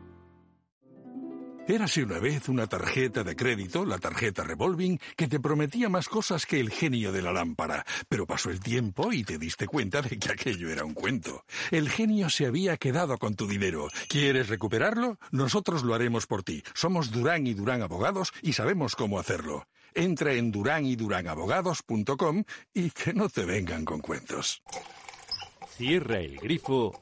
Érase una vez una tarjeta de crédito, la tarjeta revolving, que te prometía más cosas que el genio de la lámpara. Pero pasó el tiempo y te diste cuenta de que aquello era un cuento. El genio se había quedado con tu dinero. ¿Quieres recuperarlo? Nosotros lo haremos por ti. Somos Durán y Durán Abogados y sabemos cómo hacerlo. Entra en durán y duranabogados.com y que no te vengan con cuentos.
Cierra el grifo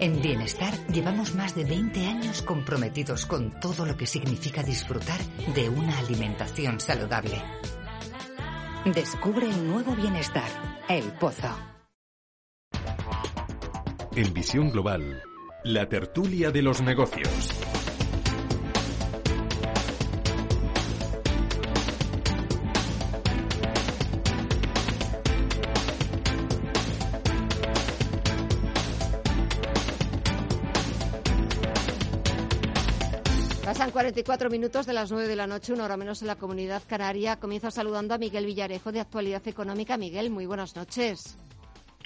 En Bienestar llevamos más de 20 años comprometidos con todo lo que significa disfrutar de una alimentación saludable. Descubre el nuevo bienestar, el pozo.
En visión global, la tertulia de los negocios.
44 minutos de las 9 de la noche, una hora menos en la comunidad canaria. Comienzo saludando a Miguel Villarejo de Actualidad Económica. Miguel, muy buenas noches.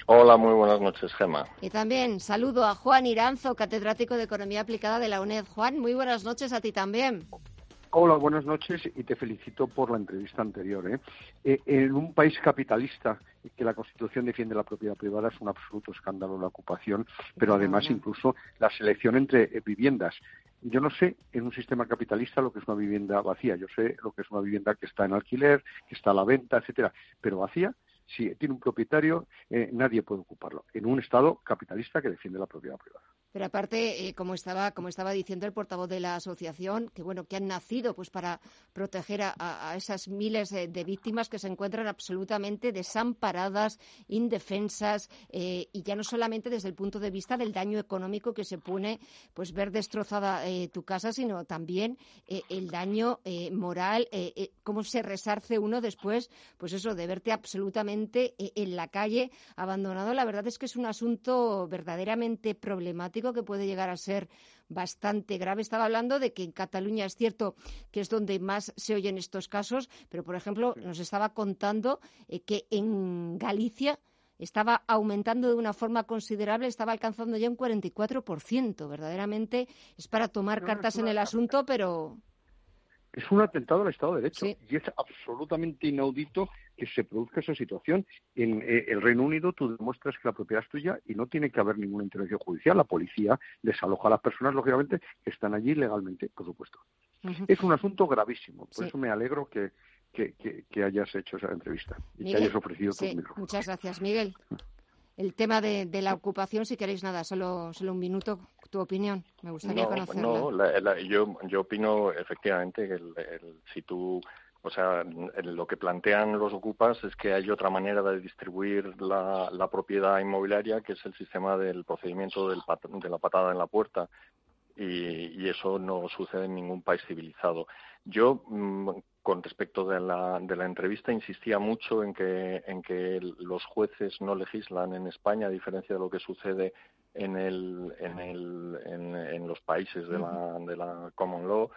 Hola, muy buenas noches, Gema.
Y también saludo a Juan Iranzo, catedrático de Economía Aplicada de la UNED. Juan, muy buenas noches a ti también.
Hola, buenas noches y te felicito por la entrevista anterior. ¿eh? Eh, en un país capitalista que la Constitución defiende la propiedad privada es un absoluto escándalo la ocupación, pero además incluso la selección entre eh, viviendas. Yo no sé en un sistema capitalista lo que es una vivienda vacía. Yo sé lo que es una vivienda que está en alquiler, que está a la venta, etcétera. Pero vacía, si tiene un propietario, eh, nadie puede ocuparlo. En un Estado capitalista que defiende la propiedad privada.
Pero aparte, eh, como estaba como estaba diciendo el portavoz de la asociación, que bueno que han nacido pues para proteger a, esas miles de, víctimas que se encuentran absolutamente desamparadas, indefensas eh, y ya no solamente desde el punto de vista del daño económico que se pone pues ver destrozada eh, tu casa, sino también el daño moral, cómo se resarce uno después, pues eso de verte absolutamente en la calle abandonado. La verdad es que es un asunto verdaderamente problemático que puede llegar a ser bastante grave. Estaba hablando de que en Cataluña es cierto que es donde más se oyen estos casos, pero por ejemplo nos estaba contando eh, que en Galicia estaba aumentando de una forma considerable, estaba alcanzando ya un 44%. Verdaderamente es para tomar cartas en el asunto, pero
es un atentado al Estado de Derecho y es absolutamente inaudito que se produzca esa situación. En eh, el Reino Unido tú demuestras que la propiedad es tuya y no tiene que haber ninguna intervención judicial. La policía desaloja a las personas, lógicamente, que están allí legalmente, por supuesto. Es un asunto gravísimo. Por eso me alegro que, que, hayas hecho esa entrevista y que hayas ofrecido tu
Muchas gracias, Miguel. El tema de, la ocupación, si queréis nada, solo, solo un minuto, tu opinión. Me gustaría conocerla.
No, yo, yo opino efectivamente que si tú o sea, lo que plantean los ocupas es que hay otra manera de distribuir la, propiedad inmobiliaria, que es el sistema del procedimiento del de la patada en la puerta. Y, eso no sucede en ningún país civilizado. Yo, mm, con respecto de la, de la entrevista, insistía mucho en que, en que los jueces no legislan en España, a diferencia de lo que sucede en, el, en, el, en, los países de la, de la common law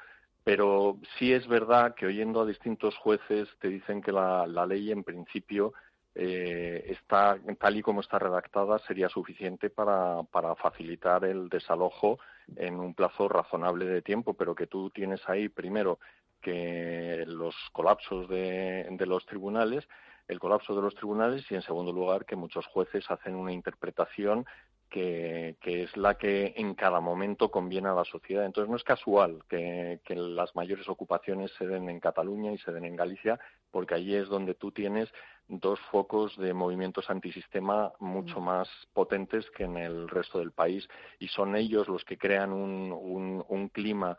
pero sí es verdad que oyendo a distintos jueces te dicen que la, ley en principio eh, está tal y como está redactada sería suficiente para, para, facilitar el desalojo en un plazo razonable de tiempo, pero que tú tienes ahí primero que los colapsos de, de los tribunales, el colapso de los tribunales y en segundo lugar que muchos jueces hacen una interpretación que, es la que en cada momento conviene a la sociedad. Entonces no es casual que, las mayores ocupaciones se den en Cataluña y se den en Galicia, porque allí es donde tú tienes dos focos de movimientos antisistema mucho mm. más potentes que en el resto del país y son ellos los que crean un, un clima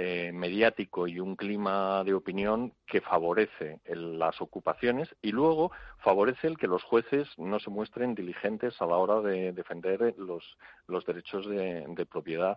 eh, mediático y un clima de opinión que favorece las ocupaciones y luego favorece el que los jueces no se muestren diligentes a la hora de defender los, los derechos de propiedad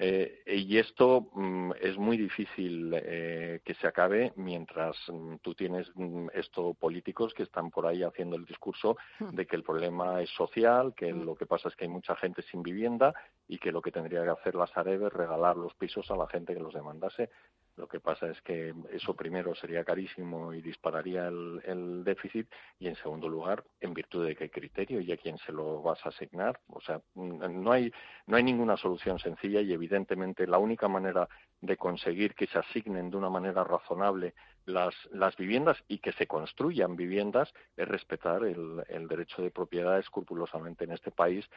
eh, y esto mm, es muy difícil eh, que se acabe mientras mm, tú tienes mm, estos políticos que están por ahí haciendo el discurso hmm. de que el problema es social, que hmm. lo que pasa es que hay mucha gente sin vivienda y que lo que tendría que hacer la Sareb es regalar los pisos a la gente que los demandase. Lo que pasa es que eso primero sería carísimo y dispararía el, déficit y en segundo lugar, en virtud de qué criterio y a quién se lo vas a asignar. O sea, no hay, no hay ninguna solución sencilla y evidentemente la única manera de conseguir que se asignen de una manera razonable las, las viviendas y que se construyan viviendas es respetar el, el derecho de propiedad escrupulosamente en este país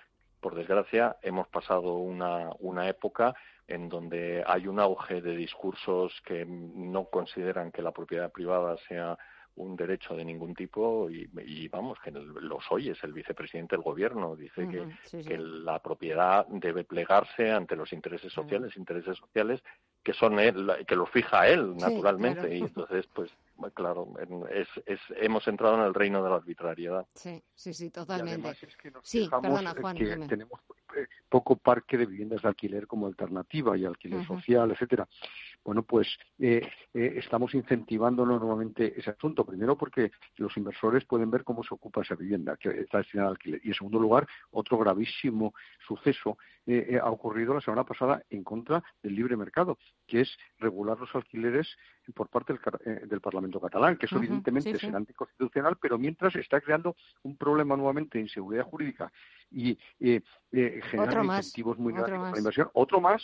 por desgracia, hemos pasado una, una época en donde hay un auge de discursos que no consideran que la propiedad privada sea un derecho de ningún tipo y, vamos, que los oyes, el vicepresidente del gobierno dice que, que, la propiedad debe plegarse ante los intereses sociales, intereses sociales que son él, que lo fija él, naturalmente, y entonces, pues, claro, es, es, hemos entrado en el reino de la arbitrariedad.
Sí, sí, sí, totalmente.
sí, perdona, Juan, que tenemos eh, poco parque de viviendas de alquiler como alternativa y alquiler social, etcétera. Bueno, pues eh, eh, estamos incentivando nuevamente ese asunto. Primero, porque los inversores pueden ver cómo se ocupa esa vivienda que está destinada al alquiler. Y en segundo lugar, otro gravísimo suceso ha ocurrido la semana pasada en contra del libre mercado, que es regular los alquileres por parte del, Parlamento catalán, que eso evidentemente será anticonstitucional, pero mientras está creando un problema nuevamente de inseguridad jurídica y eh, eh, generar incentivos muy grandes para la inversión. Otro más.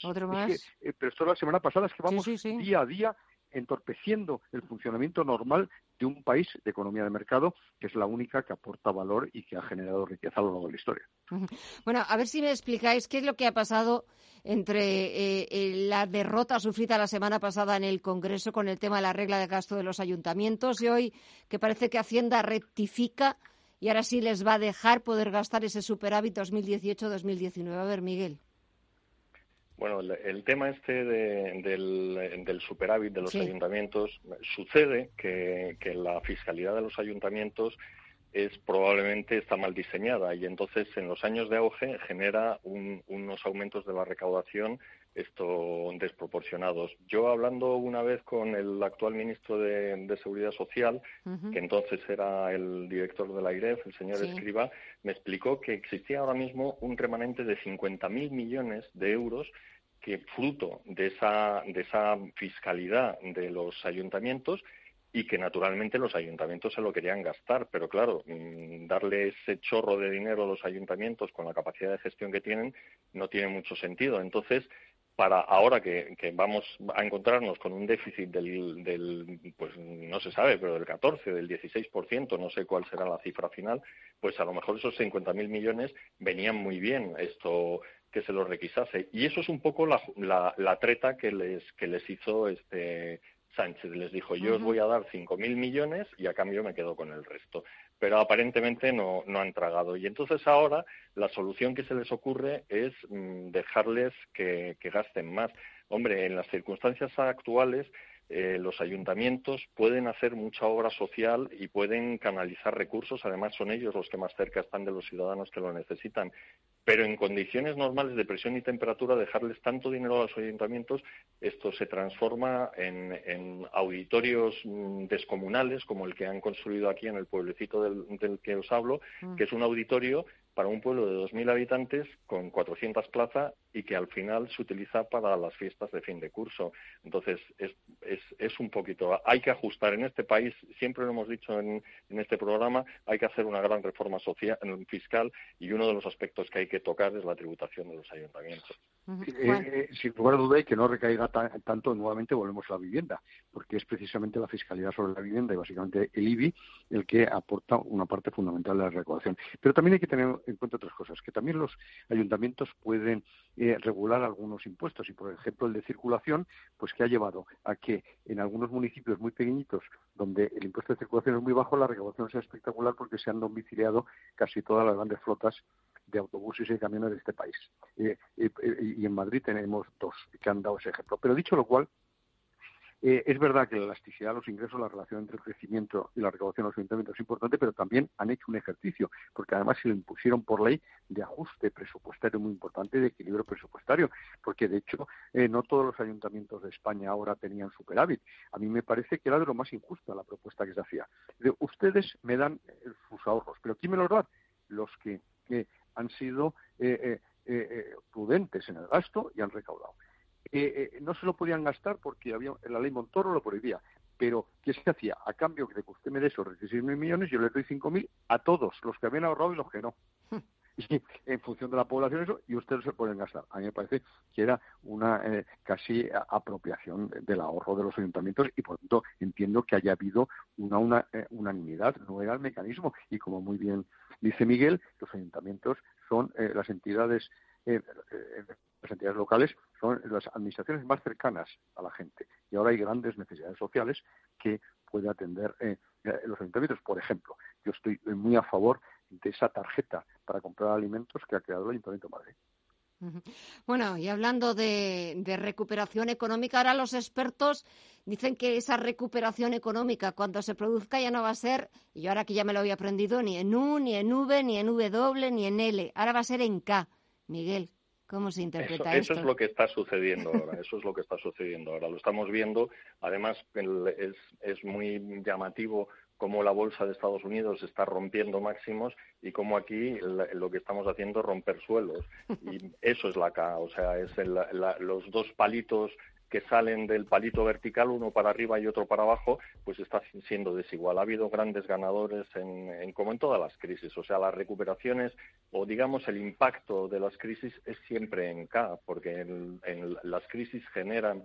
Eh, pero esto la semana pasada, es que vamos día a día entorpeciendo el funcionamiento normal de un país de economía de mercado, que es la única que aporta valor y que ha generado riqueza a lo largo de la historia.
Bueno, a ver si me explicáis qué es lo que ha pasado entre la derrota sufrida la semana pasada en el Congreso con el tema de la regla de gasto de los ayuntamientos y hoy que parece que Hacienda rectifica y ahora sí les va a dejar poder gastar ese superávit 2018-2019. A ver, Miguel.
Bueno, el, tema este del, superávit de los ayuntamientos sucede que, la fiscalidad de los ayuntamientos es probablemente está mal diseñada y entonces en los años de auge genera unos aumentos de la recaudación esto desproporcionados. Yo hablando una vez con el actual ministro de, Seguridad Social, que entonces era el director de la IREF, el señor Escriba, me explicó que existía ahora mismo un remanente de 50.000 millones de euros que fruto de esa, de esa fiscalidad de los ayuntamientos y que naturalmente los ayuntamientos se lo querían gastar, pero claro, mm, darle ese chorro de dinero a los ayuntamientos con la capacidad de gestión que tienen no tiene mucho sentido. Entonces, para ahora que, vamos a encontrarnos con un déficit del, pues no se sabe, pero del 14, del 16%, no sé cuál será la cifra final, pues a lo mejor esos 50.000 millones venían muy bien esto que se los requisase. Y eso es un poco la, la, treta que les, que les hizo este Sánchez. Les dijo, yo os voy a dar 5.000 millones y a cambio me quedo con el resto pero aparentemente no, no han tragado. Y entonces ahora la solución que se les ocurre es mm, dejarles que, que gasten más. Hombre, en las circunstancias actuales eh, los ayuntamientos pueden hacer mucha obra social y pueden canalizar recursos, además son ellos los que más cerca están de los ciudadanos que lo necesitan. Pero en condiciones normales de presión y temperatura, dejarles tanto dinero a los ayuntamientos, esto se transforma en, auditorios mm, descomunales, como el que han construido aquí en el pueblecito del, del que os hablo, mm. que es un auditorio para un pueblo de 2.000 habitantes con 400 plazas y que al final se utiliza para las fiestas de fin de curso. Entonces, es, es, es un poquito, hay que ajustar en este país, siempre lo hemos dicho en, en este programa, hay que hacer una gran reforma social, fiscal y uno de los aspectos que hay que tocar es la tributación de los ayuntamientos.
Eh, eh, sin lugar a duda y que no recaiga tanto, nuevamente volvemos a la vivienda, porque es precisamente la fiscalidad sobre la vivienda y básicamente el IBI el que aporta una parte fundamental de la recaudación. Pero también hay que tener en cuenta otras cosas, que también los ayuntamientos pueden eh, regular algunos impuestos y, por ejemplo, el de circulación, pues que ha llevado a que en algunos municipios muy pequeñitos, donde el impuesto de circulación es muy bajo, la recaudación sea espectacular porque se han domiciliado casi todas las grandes flotas de autobuses y camiones de este país. y en Madrid tenemos dos que han dado ese ejemplo. Pero dicho lo cual, eh, es verdad que la elasticidad de los ingresos, la relación entre el crecimiento y la recaudación de los ayuntamientos es importante, pero también han hecho un ejercicio, porque además se lo impusieron por ley de ajuste presupuestario muy importante, de equilibrio presupuestario, porque de hecho eh, no todos los ayuntamientos de España ahora tenían superávit. A mí me parece que era de lo más injusto la propuesta que se hacía. De, ustedes me dan eh, sus ahorros, pero ¿quién me los da? Los que, han sido prudentes en el gasto y han recaudado. No se lo podían gastar porque había la ley Montoro lo prohibía. Pero, ¿qué se hacía? A cambio de que usted me dé esos 16.000 millones, yo le doy 5.000 a todos, los que habían ahorrado y los que no. y en función de la población eso, y ustedes se pueden gastar. A mí me parece que era una eh, casi apropiación del ahorro de los ayuntamientos y por lo tanto entiendo que haya habido una, una eh, unanimidad, no era el mecanismo. Y como muy bien dice Miguel, los ayuntamientos son eh, las entidades las entidades locales son las administraciones más cercanas a la gente y ahora hay grandes necesidades sociales que puede atender los ayuntamientos. Por ejemplo, yo estoy muy a favor de esa tarjeta para comprar alimentos que ha creado el Ayuntamiento de Madrid.
Bueno, y hablando de, recuperación económica, ahora los expertos dicen que esa recuperación económica, cuando se produzca, ya no va a ser, y yo ahora que ya me lo había aprendido, ni en U, ni en V, ni en W, ni en L, ahora va a ser en K. Miguel, ¿cómo se interpreta
eso, Eso es lo que está sucediendo ahora, eso es lo que está sucediendo ahora. Lo estamos viendo, además es, es muy llamativo cómo la bolsa de Estados Unidos está rompiendo máximos y cómo aquí lo que estamos haciendo es romper suelos. Y eso es la K, o sea, es los dos palitos que salen del palito vertical, uno para arriba y otro para abajo, pues está siendo desigual. Ha habido grandes ganadores en, como en todas las crisis. O sea, las recuperaciones o digamos el impacto de las crisis es siempre en K, porque en las crisis generan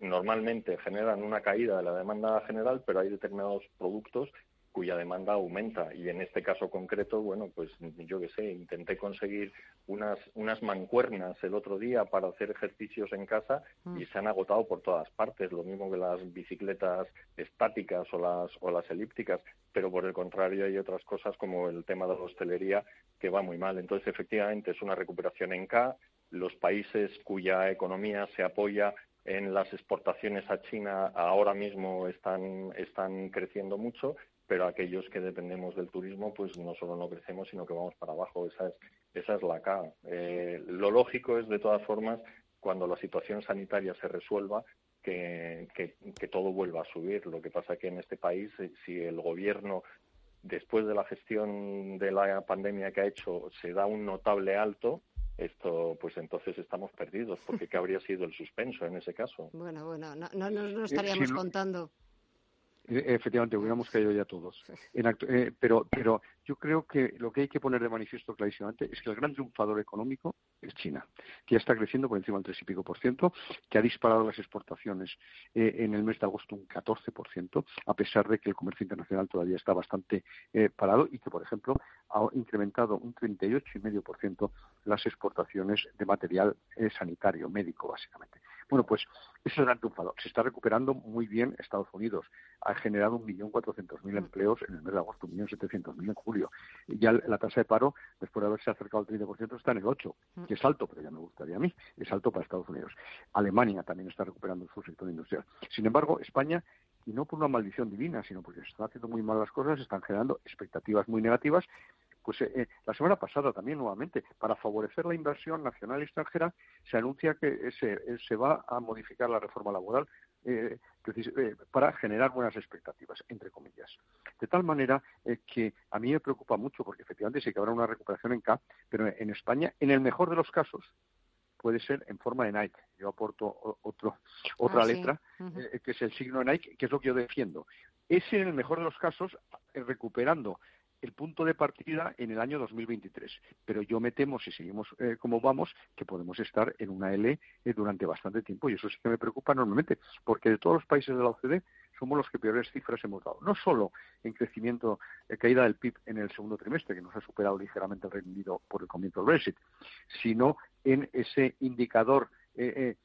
normalmente generan una caída de la demanda general, pero hay determinados productos cuya demanda aumenta y en este caso concreto, bueno, pues yo qué sé, intenté conseguir unas unas mancuernas el otro día para hacer ejercicios en casa mm. y se han agotado por todas partes, lo mismo que las bicicletas estáticas o las o las elípticas, pero por el contrario hay otras cosas como el tema de la hostelería que va muy mal. Entonces, efectivamente es una recuperación en K, los países cuya economía se apoya en las exportaciones a China ahora mismo están, están creciendo mucho, pero aquellos que dependemos del turismo, pues no solo no crecemos, sino que vamos para abajo. Esa es, esa es la K. Eh, lo lógico es, de todas formas, cuando la situación sanitaria se resuelva, que, que, que, todo vuelva a subir. Lo que pasa que en este país, eh, si el gobierno, después de la gestión de la pandemia que ha hecho, se da un notable alto, esto pues entonces estamos perdidos, porque ¿qué habría sido el suspenso en ese caso?
Bueno, bueno, no, no, no estaríamos contando.
Efectivamente, hubiéramos caído ya todos. Eh, pero, pero yo creo que lo que hay que poner de manifiesto clarísimamente es que el gran triunfador económico es China, que ya está creciendo por encima del tres y pico por ciento, que ha disparado las exportaciones eh, en el mes de agosto un 14 por ciento, a pesar de que el comercio internacional todavía está bastante eh, parado y que, por ejemplo, ha incrementado un 38,5 por ciento las exportaciones de material sanitario, médico, básicamente. Bueno, pues ese es el gran triunfador. Se está recuperando muy bien Estados Unidos. Ha generado 1.400.000 empleos en el mes de agosto, 1.700.000 en julio. Y ya la tasa de paro, después de haberse acercado al 30%, está en el 8%, que es alto, pero ya me gustaría a mí. Es alto para Estados Unidos. Alemania también está recuperando su sector industrial. Sin embargo, España y no por una maldición divina, sino porque se están haciendo muy mal las cosas, se están generando expectativas muy negativas pues eh, eh, la semana pasada también nuevamente, para favorecer la inversión nacional y extranjera, se anuncia que se, eh, se va a modificar la reforma laboral para generar buenas expectativas, entre comillas. De tal manera que a mí me preocupa mucho, porque efectivamente sí que habrá una recuperación en K, pero en España, en el mejor de los casos, puede ser en forma de Nike. Yo aporto otro, otra ah, letra, que es el signo de Nike, que es lo que yo defiendo. Es en el mejor de los casos recuperando el punto de partida en el año 2023. Pero yo me temo, si seguimos eh, como vamos, que podemos estar en una L eh, durante bastante tiempo. Y eso sí que me preocupa enormemente, porque de todos los países de la OCDE somos los que peores cifras hemos dado. No solo en crecimiento, eh, caída del PIB en el segundo trimestre, que nos ha superado ligeramente el Reino Unido por el comienzo del Brexit, sino en ese indicador que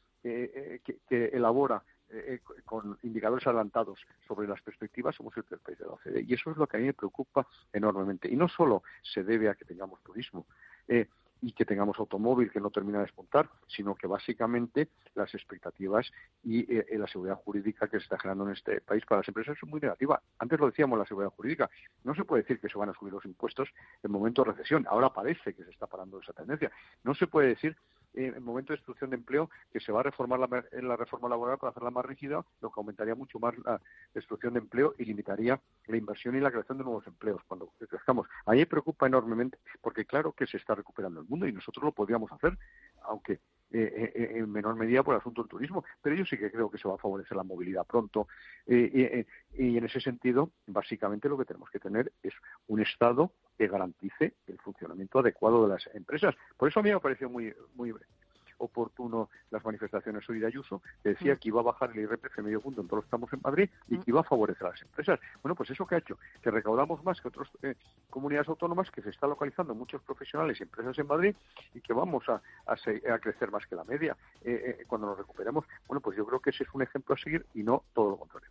elabora eh, con indicadores adelantados sobre las perspectivas, somos el país de la OCDE. Y eso es lo que a mí me preocupa enormemente. Y no solo se debe a que tengamos turismo eh, y que tengamos automóvil que no termina de despuntar, sino que básicamente las expectativas y eh, la seguridad jurídica que se está generando en este país para las empresas es muy negativa. Antes lo decíamos, la seguridad jurídica. No se puede decir que se van a subir los impuestos en momento de recesión. Ahora parece que se está parando esa tendencia. No se puede decir en momento de destrucción de empleo que se va a reformar la, la reforma laboral para hacerla más rígida, lo que aumentaría mucho más la destrucción de empleo y limitaría la inversión y la creación de nuevos empleos cuando crezcamos. A mí me preocupa enormemente porque claro que se está recuperando el mundo y nosotros lo podríamos hacer, aunque en menor medida por el asunto del turismo, pero yo sí que creo que se va a favorecer la movilidad pronto. y en ese sentido, básicamente lo que tenemos que tener es un Estado que garantice el funcionamiento adecuado de las empresas. Por eso a mí me pareció muy, muy oportuno las manifestaciones hoy de Ayuso, que decía mm. que iba a bajar el IRPF medio punto en todos los estamos en Madrid y mm. que iba a favorecer a las empresas. Bueno, pues eso que ha hecho, que recaudamos más que otras eh, comunidades autónomas, que se está localizando muchos profesionales y empresas en Madrid y que vamos a, a, crecer más que la media eh, eh, cuando nos recuperemos. Bueno, pues yo creo que ese es un ejemplo a seguir y no todo lo contrario.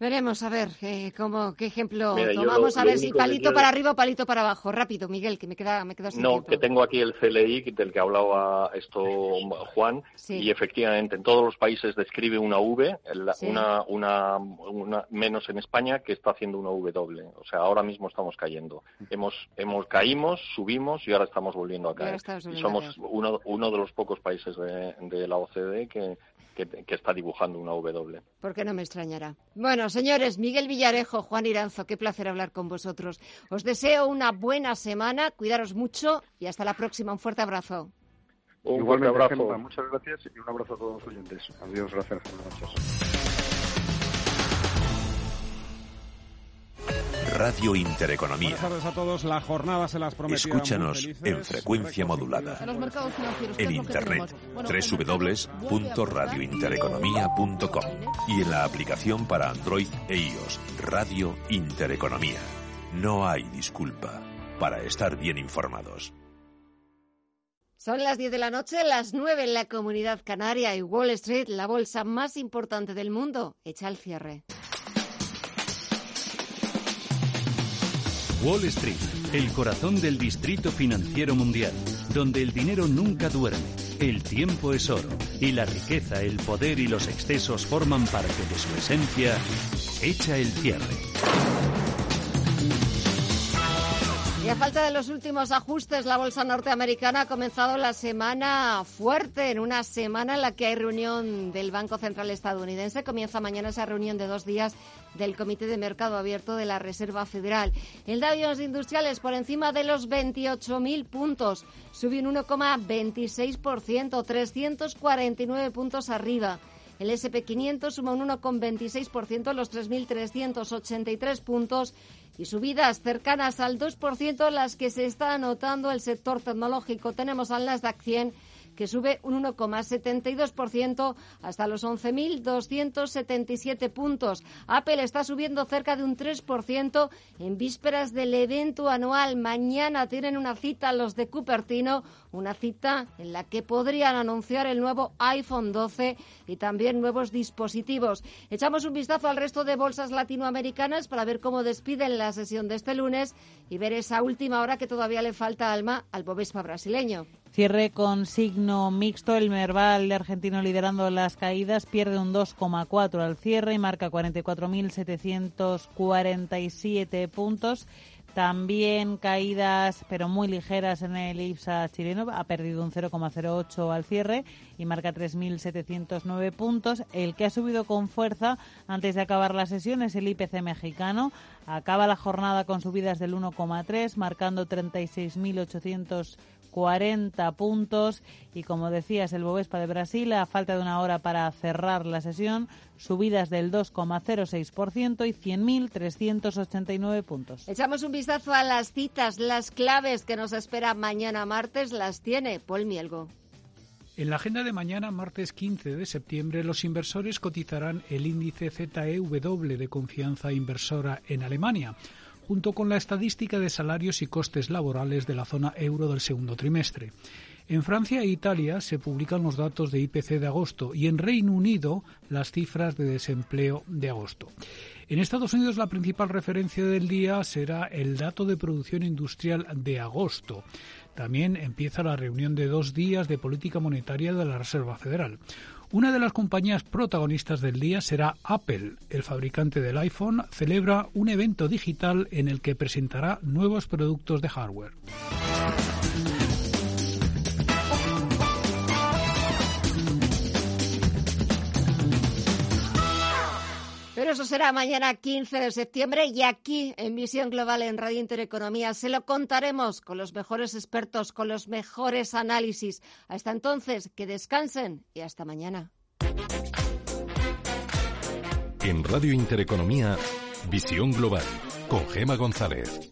Veremos, a ver, eh, cómo, qué ejemplo tomamos, a ver si palito para arriba o palito para abajo. Rápido, Miguel, que me queda, me queda sin
No, que tengo aquí el CLI del que hablaba esto Juan, y efectivamente en todos los países describe una V, una, una, una, menos en España, que está haciendo una V doble. O sea, ahora mismo estamos cayendo. Hemos, hemos caímos, subimos y ahora estamos volviendo a caer. Y somos uno, uno de los pocos países de, de la OCDE que, que, está dibujando una W.
¿Por qué no me extrañará? Bueno, señores, Miguel Villarejo, Juan Iranzo, qué placer hablar con vosotros. Os deseo una buena semana, cuidaros mucho y hasta la próxima. Un fuerte abrazo.
Un fuerte abrazo. Muchas gracias y un abrazo a todos los oyentes. Adiós, gracias. Buenas noches.
Radio Intereconomía.
Buenas a todos. La jornada se las
Escúchanos en frecuencia modulada. En internet www.radiointereconomía.com y en la aplicación para Android e iOS Radio Intereconomía. No hay disculpa para estar bien informados.
Son las 10 de la noche, las 9 en la comunidad canaria y Wall Street, la bolsa más importante del mundo, echa al cierre.
Wall Street, el corazón del distrito financiero mundial, donde el dinero nunca duerme, el tiempo es oro y la riqueza, el poder y los excesos forman parte de su esencia, echa el cierre.
Y a falta de los últimos ajustes, la bolsa norteamericana ha comenzado la semana fuerte, en una semana en la que hay reunión del Banco Central estadounidense. Comienza mañana esa reunión de dos días del Comité de Mercado Abierto de la Reserva Federal. El Dow Jones Industriales por encima de los 28.000 puntos, sube un 1,26%, 349 puntos arriba. El SP500 suma un 1,26%, los 3.383 puntos y subidas cercanas al 2%, las que se está anotando el sector tecnológico. Tenemos al Nasdaq 100 que sube un 1,72% hasta los 11.277 puntos. Apple está subiendo cerca de un 3% en vísperas del evento anual. Mañana tienen una cita los de Cupertino, una cita en la que podrían anunciar el nuevo iPhone 12 y también nuevos dispositivos. Echamos un vistazo al resto de bolsas latinoamericanas para ver cómo despiden la sesión de este lunes y ver esa última hora que todavía le falta alma al Bovespa brasileño.
Cierre con signo mixto. El Merval argentino liderando las caídas pierde un 2,4 al cierre y marca 44.747 puntos. También caídas, pero muy ligeras en el IPSA chileno. Ha perdido un 0,08 al cierre y marca 3.709 puntos. El que ha subido con fuerza antes de acabar la sesión es el IPC mexicano. Acaba la jornada con subidas del 1,3, marcando 36.800 40 puntos y como decías el Bovespa de Brasil a falta de una hora para cerrar la sesión subidas del 2,06% y 100.389 puntos.
Echamos un vistazo a las citas, las claves que nos espera mañana martes las tiene Paul Mielgo.
En la agenda de mañana, martes 15 de septiembre, los inversores cotizarán el índice ZEW de confianza inversora en Alemania junto con la estadística de salarios y costes laborales de la zona euro del segundo trimestre. En Francia e Italia se publican los datos de IPC de agosto y en Reino Unido las cifras de desempleo de agosto. En Estados Unidos la principal referencia del día será el dato de producción industrial de agosto. También empieza la reunión de dos días de política monetaria de la Reserva Federal. Una de las compañías protagonistas del día será Apple. El fabricante del iPhone celebra un evento digital en el que presentará nuevos productos de hardware.
Pero eso será mañana 15 de septiembre y aquí en Visión Global en Radio Intereconomía se lo contaremos con los mejores expertos, con los mejores análisis. Hasta entonces, que descansen y hasta mañana.
En Radio Intereconomía, Visión Global con Gema González.